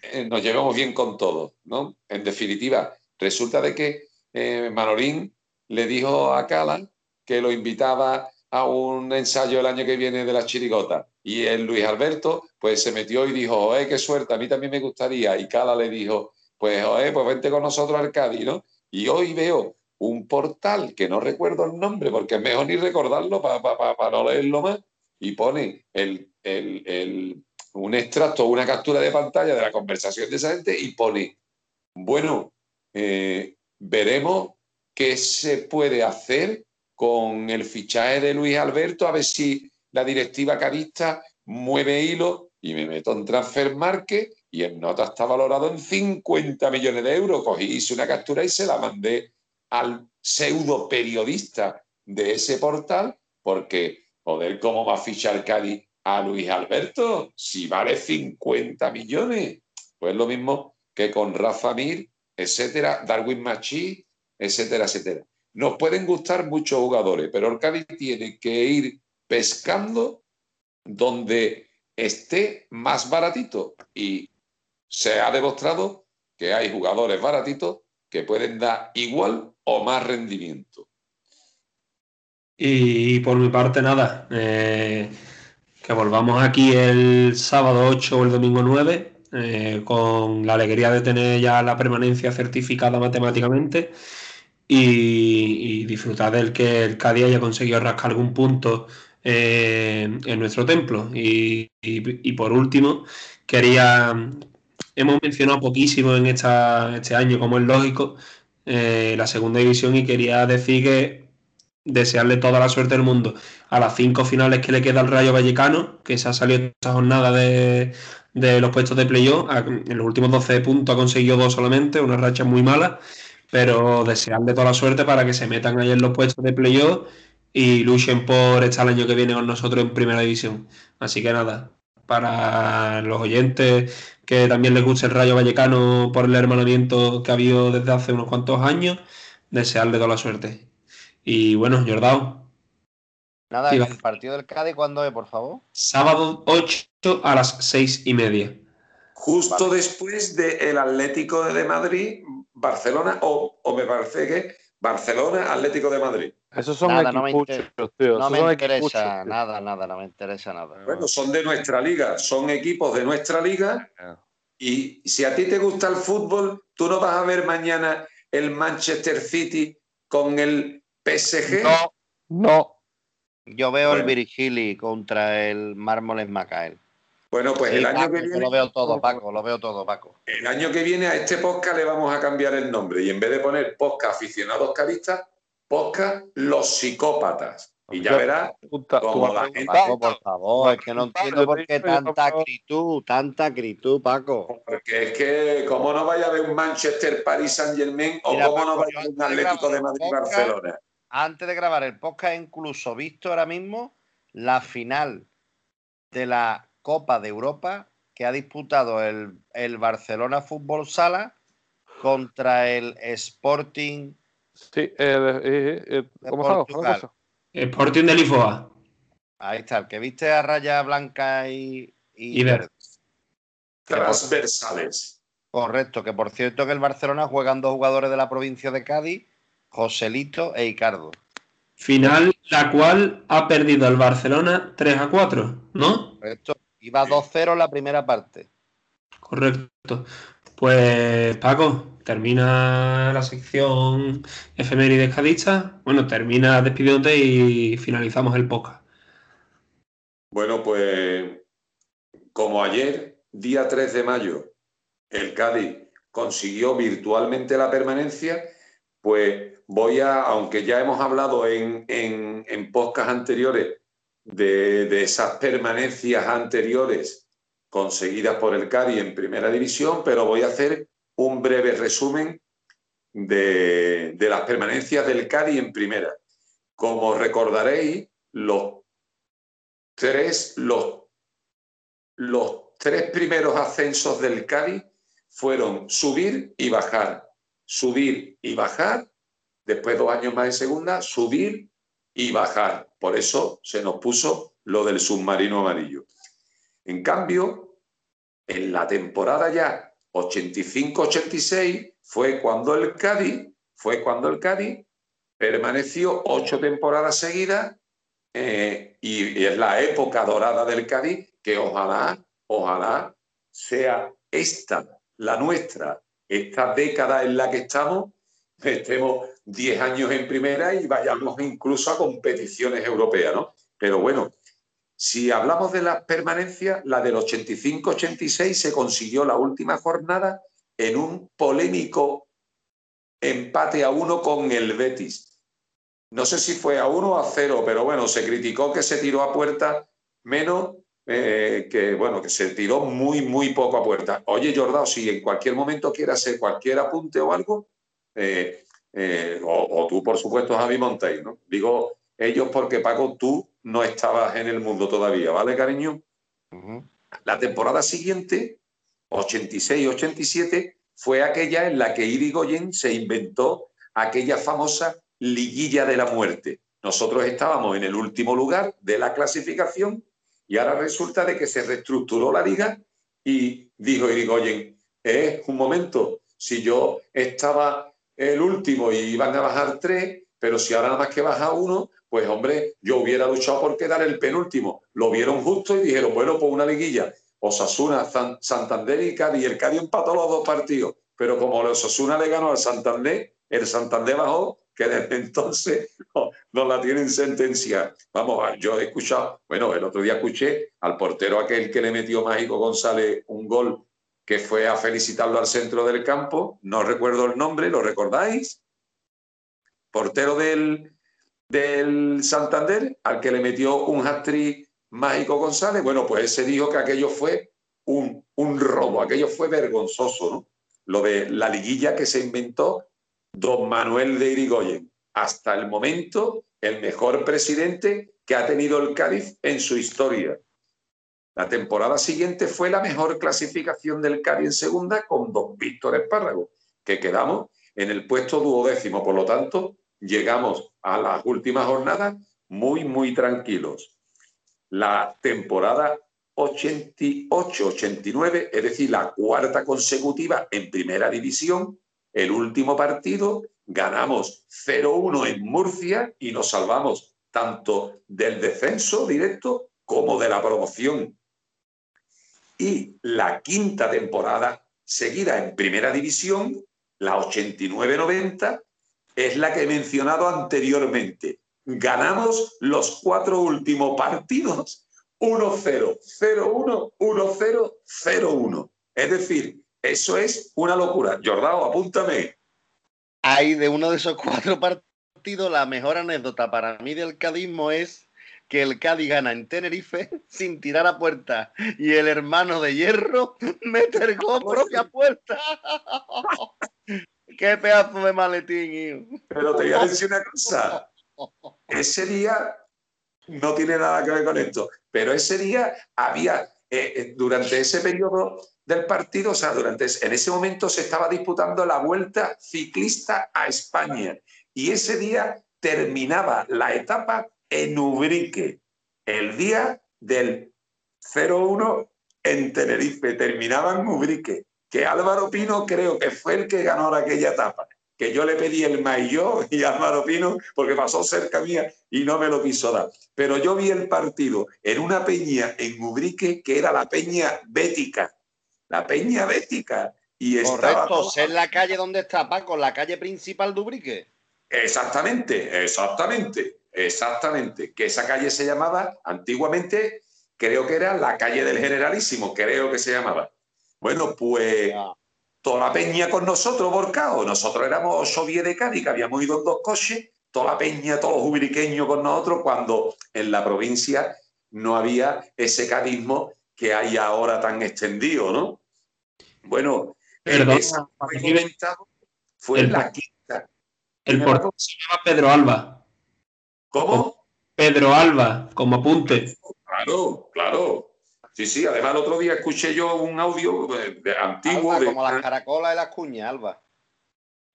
eh, nos llevemos bien con todos, ¿no? En definitiva, resulta de que eh, Manolín le dijo a Cala que lo invitaba a un ensayo el año que viene de la chirigota. Y el Luis Alberto, pues se metió y dijo, oye, qué suerte, a mí también me gustaría. Y Cala le dijo, pues, oye, pues vente con nosotros al Cádiz, ¿no? Y hoy veo un portal que no recuerdo el nombre porque es mejor ni recordarlo para no leerlo más y pone el, el- el- un extracto, una captura de pantalla de la conversación de esa gente y pone, bueno, eh, veremos qué se puede hacer con el fichaje de Luis Alberto, a ver si la directiva carista mueve hilo y me meto en Transfer Market y en nota está valorado en 50 millones de euros. Cogí, hice una captura y se la mandé al pseudo periodista de ese portal porque, joder, ¿cómo va a fichar Cádiz a Luis Alberto si vale 50 millones? Pues lo mismo que con Rafa Mir, etcétera, Darwin Machi, etcétera, etcétera. Nos pueden gustar muchos jugadores, pero el Cádiz tiene que ir pescando donde esté más baratito y se ha demostrado que hay jugadores baratitos que pueden dar igual o más rendimiento. Y por mi parte, nada. eh, que volvamos aquí el sábado 8 o el domingo 9, eh, con la alegría de tener ya la permanencia certificada matemáticamente y, disfrutar del que el Cádiz haya conseguido rascar algún punto eh, en nuestro templo. Y por último, quería. Hemos mencionado poquísimo en este año, como es lógico, eh, la segunda división y quería decir que desearle toda la suerte del mundo a las cinco finales que le queda al Rayo Vallecano, que se ha salido esta jornada de, de los puestos de playoff. Ha- En los últimos 12 puntos ha conseguido dos solamente, una racha muy mala, pero desearle toda la suerte para que se metan ahí en los puestos de playoff y luchen por estar el año que viene con nosotros en primera división. Así que nada, para los oyentes que también les guste el Rayo Vallecano por el hermanamiento que ha habido desde hace unos cuantos años, desearle toda la suerte. Y bueno, Jordao, Nada, Sí, ¿y va. el partido del Cádiz cuándo es, por favor? sábado 8 a las 6 y media. Justo después del Atlético de Madrid, Barcelona, o, o me parece que Barcelona, Atlético de Madrid. Esos son Nada, no me tío. No me son interesa equipuchos, tío. nada, nada, no me interesa nada. Bueno, son de nuestra liga, son equipos de nuestra liga. Y si a ti te gusta el fútbol, tú no vas a ver mañana el Manchester City con el PSG. No, no. Yo veo Bueno. el Virgili contra el Mármoles Macael. Bueno, pues Sí, el año Paco, que viene, lo veo todo, Paco, lo veo todo, Paco. el año que viene a este podcast le vamos a cambiar el nombre y en vez de poner podcast aficionados cadistas, podcast los psicópatas. Y ya verás Como la preguntado. Paco, por favor, es que no entiendo por qué tanta acritud, tanta acritud, Paco. Porque es que, ¿cómo no vaya a haber un Manchester Paris Saint Germain o Mira, cómo no vaya a haber un Atlético de grabar Madrid el podcast, Barcelona? Antes de grabar el podcast, he incluso visto ahora mismo la final de la Copa de Europa que ha disputado el, el Barcelona Fútbol Sala contra el Sporting. Sí, eh, eh, eh, eh, De ¿cómo estamos? Portugal. ¿Cómo Sporting de Lisboa. Ahí está, el que viste a raya blanca y, y Y verde. Transversales. Correcto, que por cierto que el Barcelona juegan dos jugadores de la provincia de Cádiz, Joselito e Icardo. Final la cual ha perdido el Barcelona 3 a 4, ¿no? Correcto. Iba 2-0 en la primera parte. Correcto. Pues Paco, termina la sección efemérides cadistas. Bueno, termina despidiéndote y finalizamos el podcast. Bueno, pues como ayer, día 3 de mayo, el Cádiz consiguió virtualmente la permanencia, pues voy a, aunque ya hemos hablado en, en, en podcasts anteriores de, esas permanencias anteriores conseguidas por el Cádiz en primera división, pero voy a hacer un breve resumen de, de las permanencias del Cádiz en primera. Como recordaréis, los tres, los, los tres primeros ascensos del Cádiz fueron subir y bajar, subir y bajar, después dos años más en segunda, subir y bajar. Por eso se nos puso lo del submarino amarillo. En cambio, en la temporada ya 85-86 fue cuando el Cádiz, fue cuando el Cádiz permaneció ocho temporadas seguidas eh, y, y es la época dorada del Cádiz que ojalá, ojalá sea esta, la nuestra, esta década en la que estamos, estemos 10 años en primera y vayamos incluso a competiciones europeas, ¿no? Pero bueno, si hablamos de las permanencias, la del 85-86 se consiguió la última jornada en un polémico empate a uno con el Betis. No sé si fue a uno o a cero, pero bueno, se criticó que se tiró a puerta menos eh, que, bueno, que se tiró muy, muy poco a puerta. Oye, Jordao, si en cualquier momento quieres hacer cualquier apunte o algo, eh, eh, o, tú, por supuesto, Javi Montes, ¿no? Digo ellos porque, Paco, tú no estabas en el mundo todavía, ¿vale, cariño? La temporada siguiente, 86-87, fue aquella en la que Irigoyen se inventó aquella famosa liguilla de la muerte. Nosotros estábamos en el último lugar de la clasificación y ahora resulta de que se reestructuró la liga y dijo Irigoyen, eh, un momento, si yo estaba el último y iban a bajar tres, pero si ahora nada más que baja uno, pues hombre, yo hubiera luchado por quedar el penúltimo. Lo vieron justo y dijeron, bueno, pues una liguilla. Osasuna, Santander y Cádiz. El Cádiz empató los dos partidos, pero como el Osasuna le ganó al Santander, el Santander bajó, que desde entonces no, la tienen sentencia. Vamos, yo he escuchado, bueno, el otro día escuché al portero aquel que le metió Mágico González un gol que fue a felicitarlo al centro del campo, no recuerdo el nombre, ¿lo recordáis? Portero del, del Santander, al que le metió un hat Mágico González, bueno, pues ese dijo que aquello fue un, un robo, aquello fue vergonzoso, ¿no? Lo de la liguilla que se inventó don Manuel de Irigoyen, hasta el momento el mejor presidente que ha tenido el Cádiz en su historia. La temporada siguiente fue la mejor clasificación del Cádiz en segunda con don Víctor Espárrago, que quedamos en el puesto duodécimo. Por lo tanto, llegamos a las últimas jornadas muy, muy tranquilos. La temporada 88-89, es decir, la cuarta consecutiva en primera división, el último partido ganamos 0-1 en Murcia y nos salvamos tanto del descenso directo como de la promoción. Y la quinta temporada seguida en primera división, la 89-90, es la que he mencionado anteriormente. Ganamos los cuatro últimos partidos 1-0, 0-1, 1-0, 0-1. Es decir, eso es una locura. Jordao, apúntame. Hay de uno de esos cuatro partidos, la mejor anécdota para mí del cadismo es que el Cádiz gana en Tenerife [laughs] sin tirar a puerta y el hermano de hierro [laughs] mete el gol propia puerta. [laughs] Qué pedazo de maletín, hijo. Pero te voy a decir una cosa. Ese día no tiene nada que ver con esto, pero ese día había, eh, eh, durante ese periodo del partido, o sea, durante en ese momento se estaba disputando la vuelta ciclista a España y ese día terminaba la etapa en Ubrique, el día del 0-1 en Tenerife, terminaba en Ubrique, que Álvaro Pino creo que fue el que ganó aquella etapa, que yo le pedí el maillot [laughs] y Álvaro Pino porque pasó cerca mía y no me lo quiso dar. Pero yo vi el partido en una peña en Ubrique que era la peña bética, la Peña Bética. Y Correcto, es la calle donde está Paco, la calle principal de Ubrique. Exactamente, exactamente, exactamente. Que esa calle se llamaba antiguamente, creo que era la calle del Generalísimo, creo que se llamaba. Bueno, pues toda la peña con nosotros, Borcao. Nosotros éramos ocho de Cádiz, que habíamos ido en dos coches, toda la peña, todos los ubriqueños con nosotros, cuando en la provincia no había ese cadismo que hay ahora tan extendido, ¿no? Bueno, Perdón, fue inventado fue el, la quinta. El portero se llama Pedro Alba. ¿Cómo? Pedro Alba, como apunte. Claro, claro. Sí, sí, además el otro día escuché yo un audio de, antiguo. como las caracolas de las cuñas, Alba.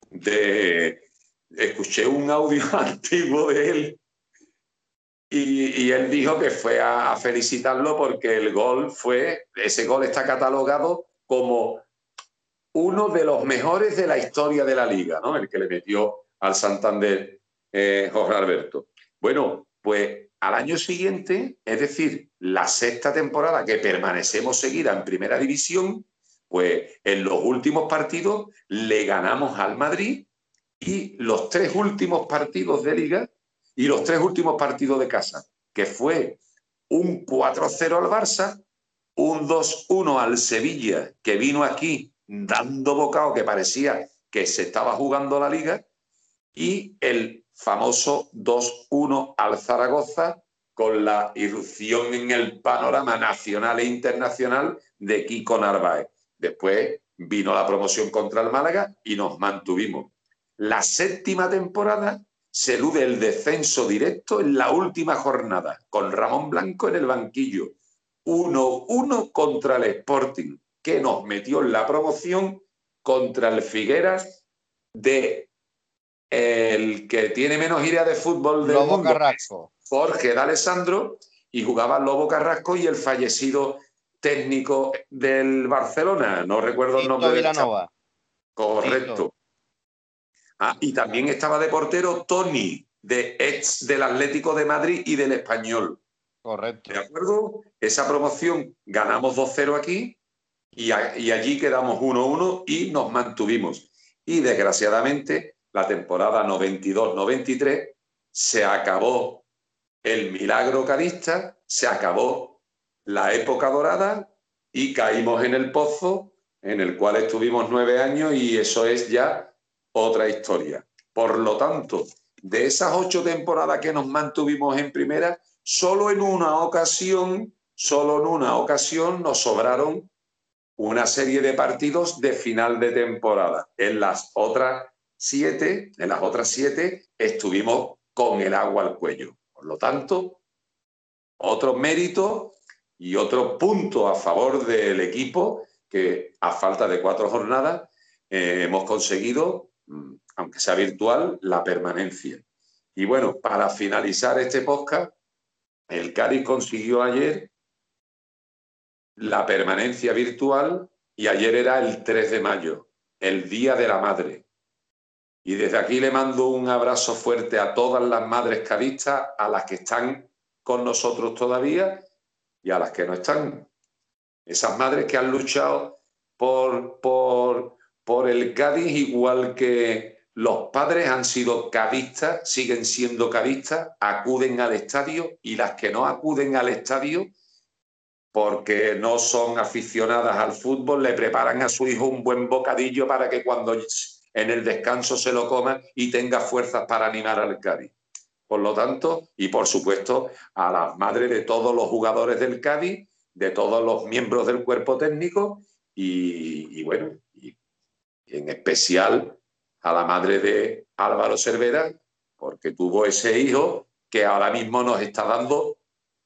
De, escuché un audio [laughs] antiguo de él y, él dijo que fue a, felicitarlo porque el gol fue, ese gol está catalogado como uno de los mejores de la historia de la liga, ¿no? El que le metió al Santander eh, Jorge Alberto. Bueno, pues al año siguiente, es decir, la sexta temporada que permanecemos seguida en primera división, pues en los últimos partidos le ganamos al Madrid y los tres últimos partidos de liga y los tres últimos partidos de casa, que fue un 4-0 al Barça, un 2-1 al Sevilla, que vino aquí dando bocado, que parecía que se estaba jugando la liga, y el famoso 2-1 al Zaragoza con la irrupción en el panorama nacional e internacional de Kiko Narváez. Después vino la promoción contra el Málaga y nos mantuvimos. La séptima temporada se elude el descenso directo en la última jornada, con Ramón Blanco en el banquillo. 1-1 contra el Sporting, que nos metió en la promoción contra el Figueras de el que tiene menos idea de fútbol del Lobo mundo, Carrasco. Jorge de Alessandro, y jugaba Lobo Carrasco y el fallecido técnico del Barcelona, no recuerdo el nombre del chaval. Vilanova. Correcto. Tito. Ah, y también estaba de portero Tony, de ex del Atlético de Madrid y del Español. Correcto. ¿De acuerdo? Esa promoción ganamos 2-0 aquí y, a- y allí quedamos 1-1 y nos mantuvimos. Y desgraciadamente, la temporada 92-93 se acabó el milagro cadista, se acabó la época dorada y caímos en el pozo en el cual estuvimos nueve años y eso es ya otra historia. Por lo tanto, de esas ocho temporadas que nos mantuvimos en primera, solo en una ocasión, solo en una ocasión nos sobraron una serie de partidos de final de temporada. En las otras siete, en las otras siete, estuvimos con el agua al cuello. Por lo tanto, otro mérito y otro punto a favor del equipo que a falta de cuatro jornadas eh, hemos conseguido, mm, aunque sea virtual, la permanencia. Y bueno, para finalizar este podcast, el Cádiz consiguió ayer la permanencia virtual y ayer era el 3 de mayo, el Día de la Madre. Y desde aquí le mando un abrazo fuerte a todas las madres cadistas, a las que están con nosotros todavía y a las que no están. Esas madres que han luchado por, por, por el Cádiz, igual que los padres han sido cadistas, siguen siendo cadistas, acuden al estadio y las que no acuden al estadio porque no son aficionadas al fútbol, le preparan a su hijo un buen bocadillo para que cuando en el descanso se lo coma y tenga fuerzas para animar al Cádiz. Por lo tanto, y por supuesto, a las madres de todos los jugadores del Cádiz, de todos los miembros del cuerpo técnico y, y bueno, y, en especial a la madre de Álvaro Cervera, porque tuvo ese hijo que ahora mismo nos está dando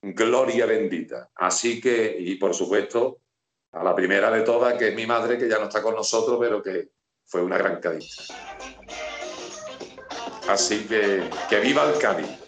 gloria bendita. Así que, y por supuesto, a la primera de todas, que es mi madre, que ya no está con nosotros, pero que fue una gran cadista. Así que, que viva el Cádiz.